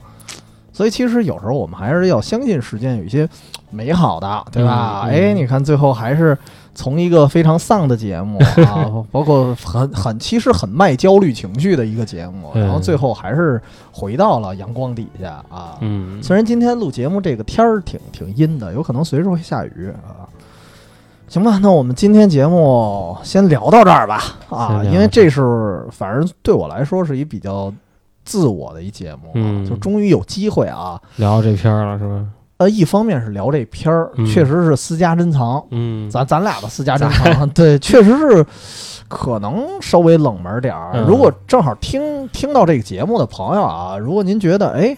所以其实有时候我们还是要相信世间有一些美好的，对吧？哎，你看最后还是从一个非常丧的节目 啊，包括很很其实很卖焦虑情绪的一个节目，嗯然后最后还是回到了阳光底下啊。嗯，虽然今天录节目这个天儿挺挺阴的，有可能随时会下雨啊。行吧，那我们今天节目先聊到这儿吧啊，因为这是反正对我来说是一比较自我的一节目、啊，嗯就终于有机会啊。聊这片儿了是吧？呃，一方面是聊这片儿，嗯确实是私家珍藏，嗯，咱咱俩的私家珍藏，对，确实是可能稍微冷门点儿。嗯如果正好听听到这个节目的朋友啊，如果您觉得哎。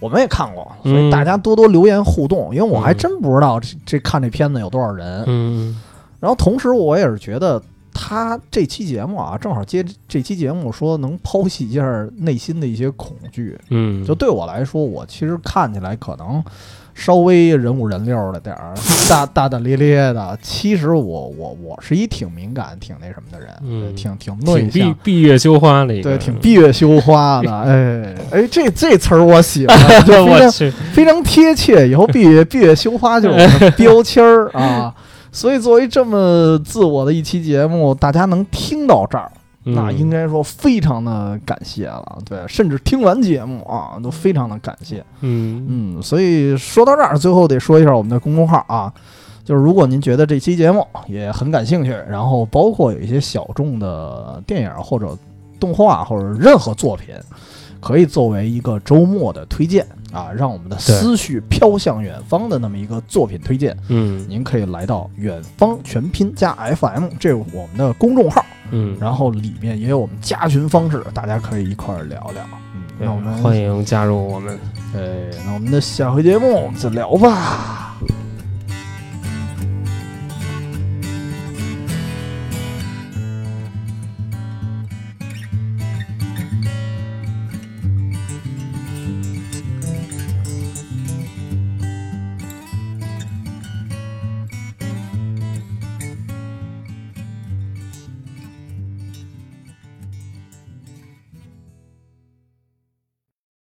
我们也看过，所以嗯大家多多留言互动，因为我还嗯真不知道这这看这片子有多少人。嗯然后同时我也是觉得他这期节目啊，正好接这期节目说能剖析一下内心的一些恐惧。嗯，就对我来说，我其实看起来可能稍微人五人六的点儿，大大大咧咧的。其实我我我是一挺敏感、挺那什么的人，嗯对挺挺内挺闭向。闭月羞花的一个，对，挺闭月羞花的，哎哎，这这词儿我喜欢，就非常我去，非常贴切。以后闭月闭月羞花就是我的标签儿啊。所以作为这么自我的一期节目，大家能听到这儿，那应该该说非常的感谢了。对，甚至听完节目啊，都非常的感谢。嗯嗯，所以说到这儿，最后得说一下我们的公众号啊。就是如果您觉得这期节目也很感兴趣，然后包括有一些小众的电影或者动画或者任何作品，可以作为一个周末的推荐啊，让我们的思绪飘向远方的那么一个作品推荐。嗯您可以来到远方全拼加 FM，这是我们的公众号，嗯，然后里面也有我们加群方式，大家可以一块儿聊聊。嗯，那我们欢迎加入我们。对，那我们的下回节目再聊吧。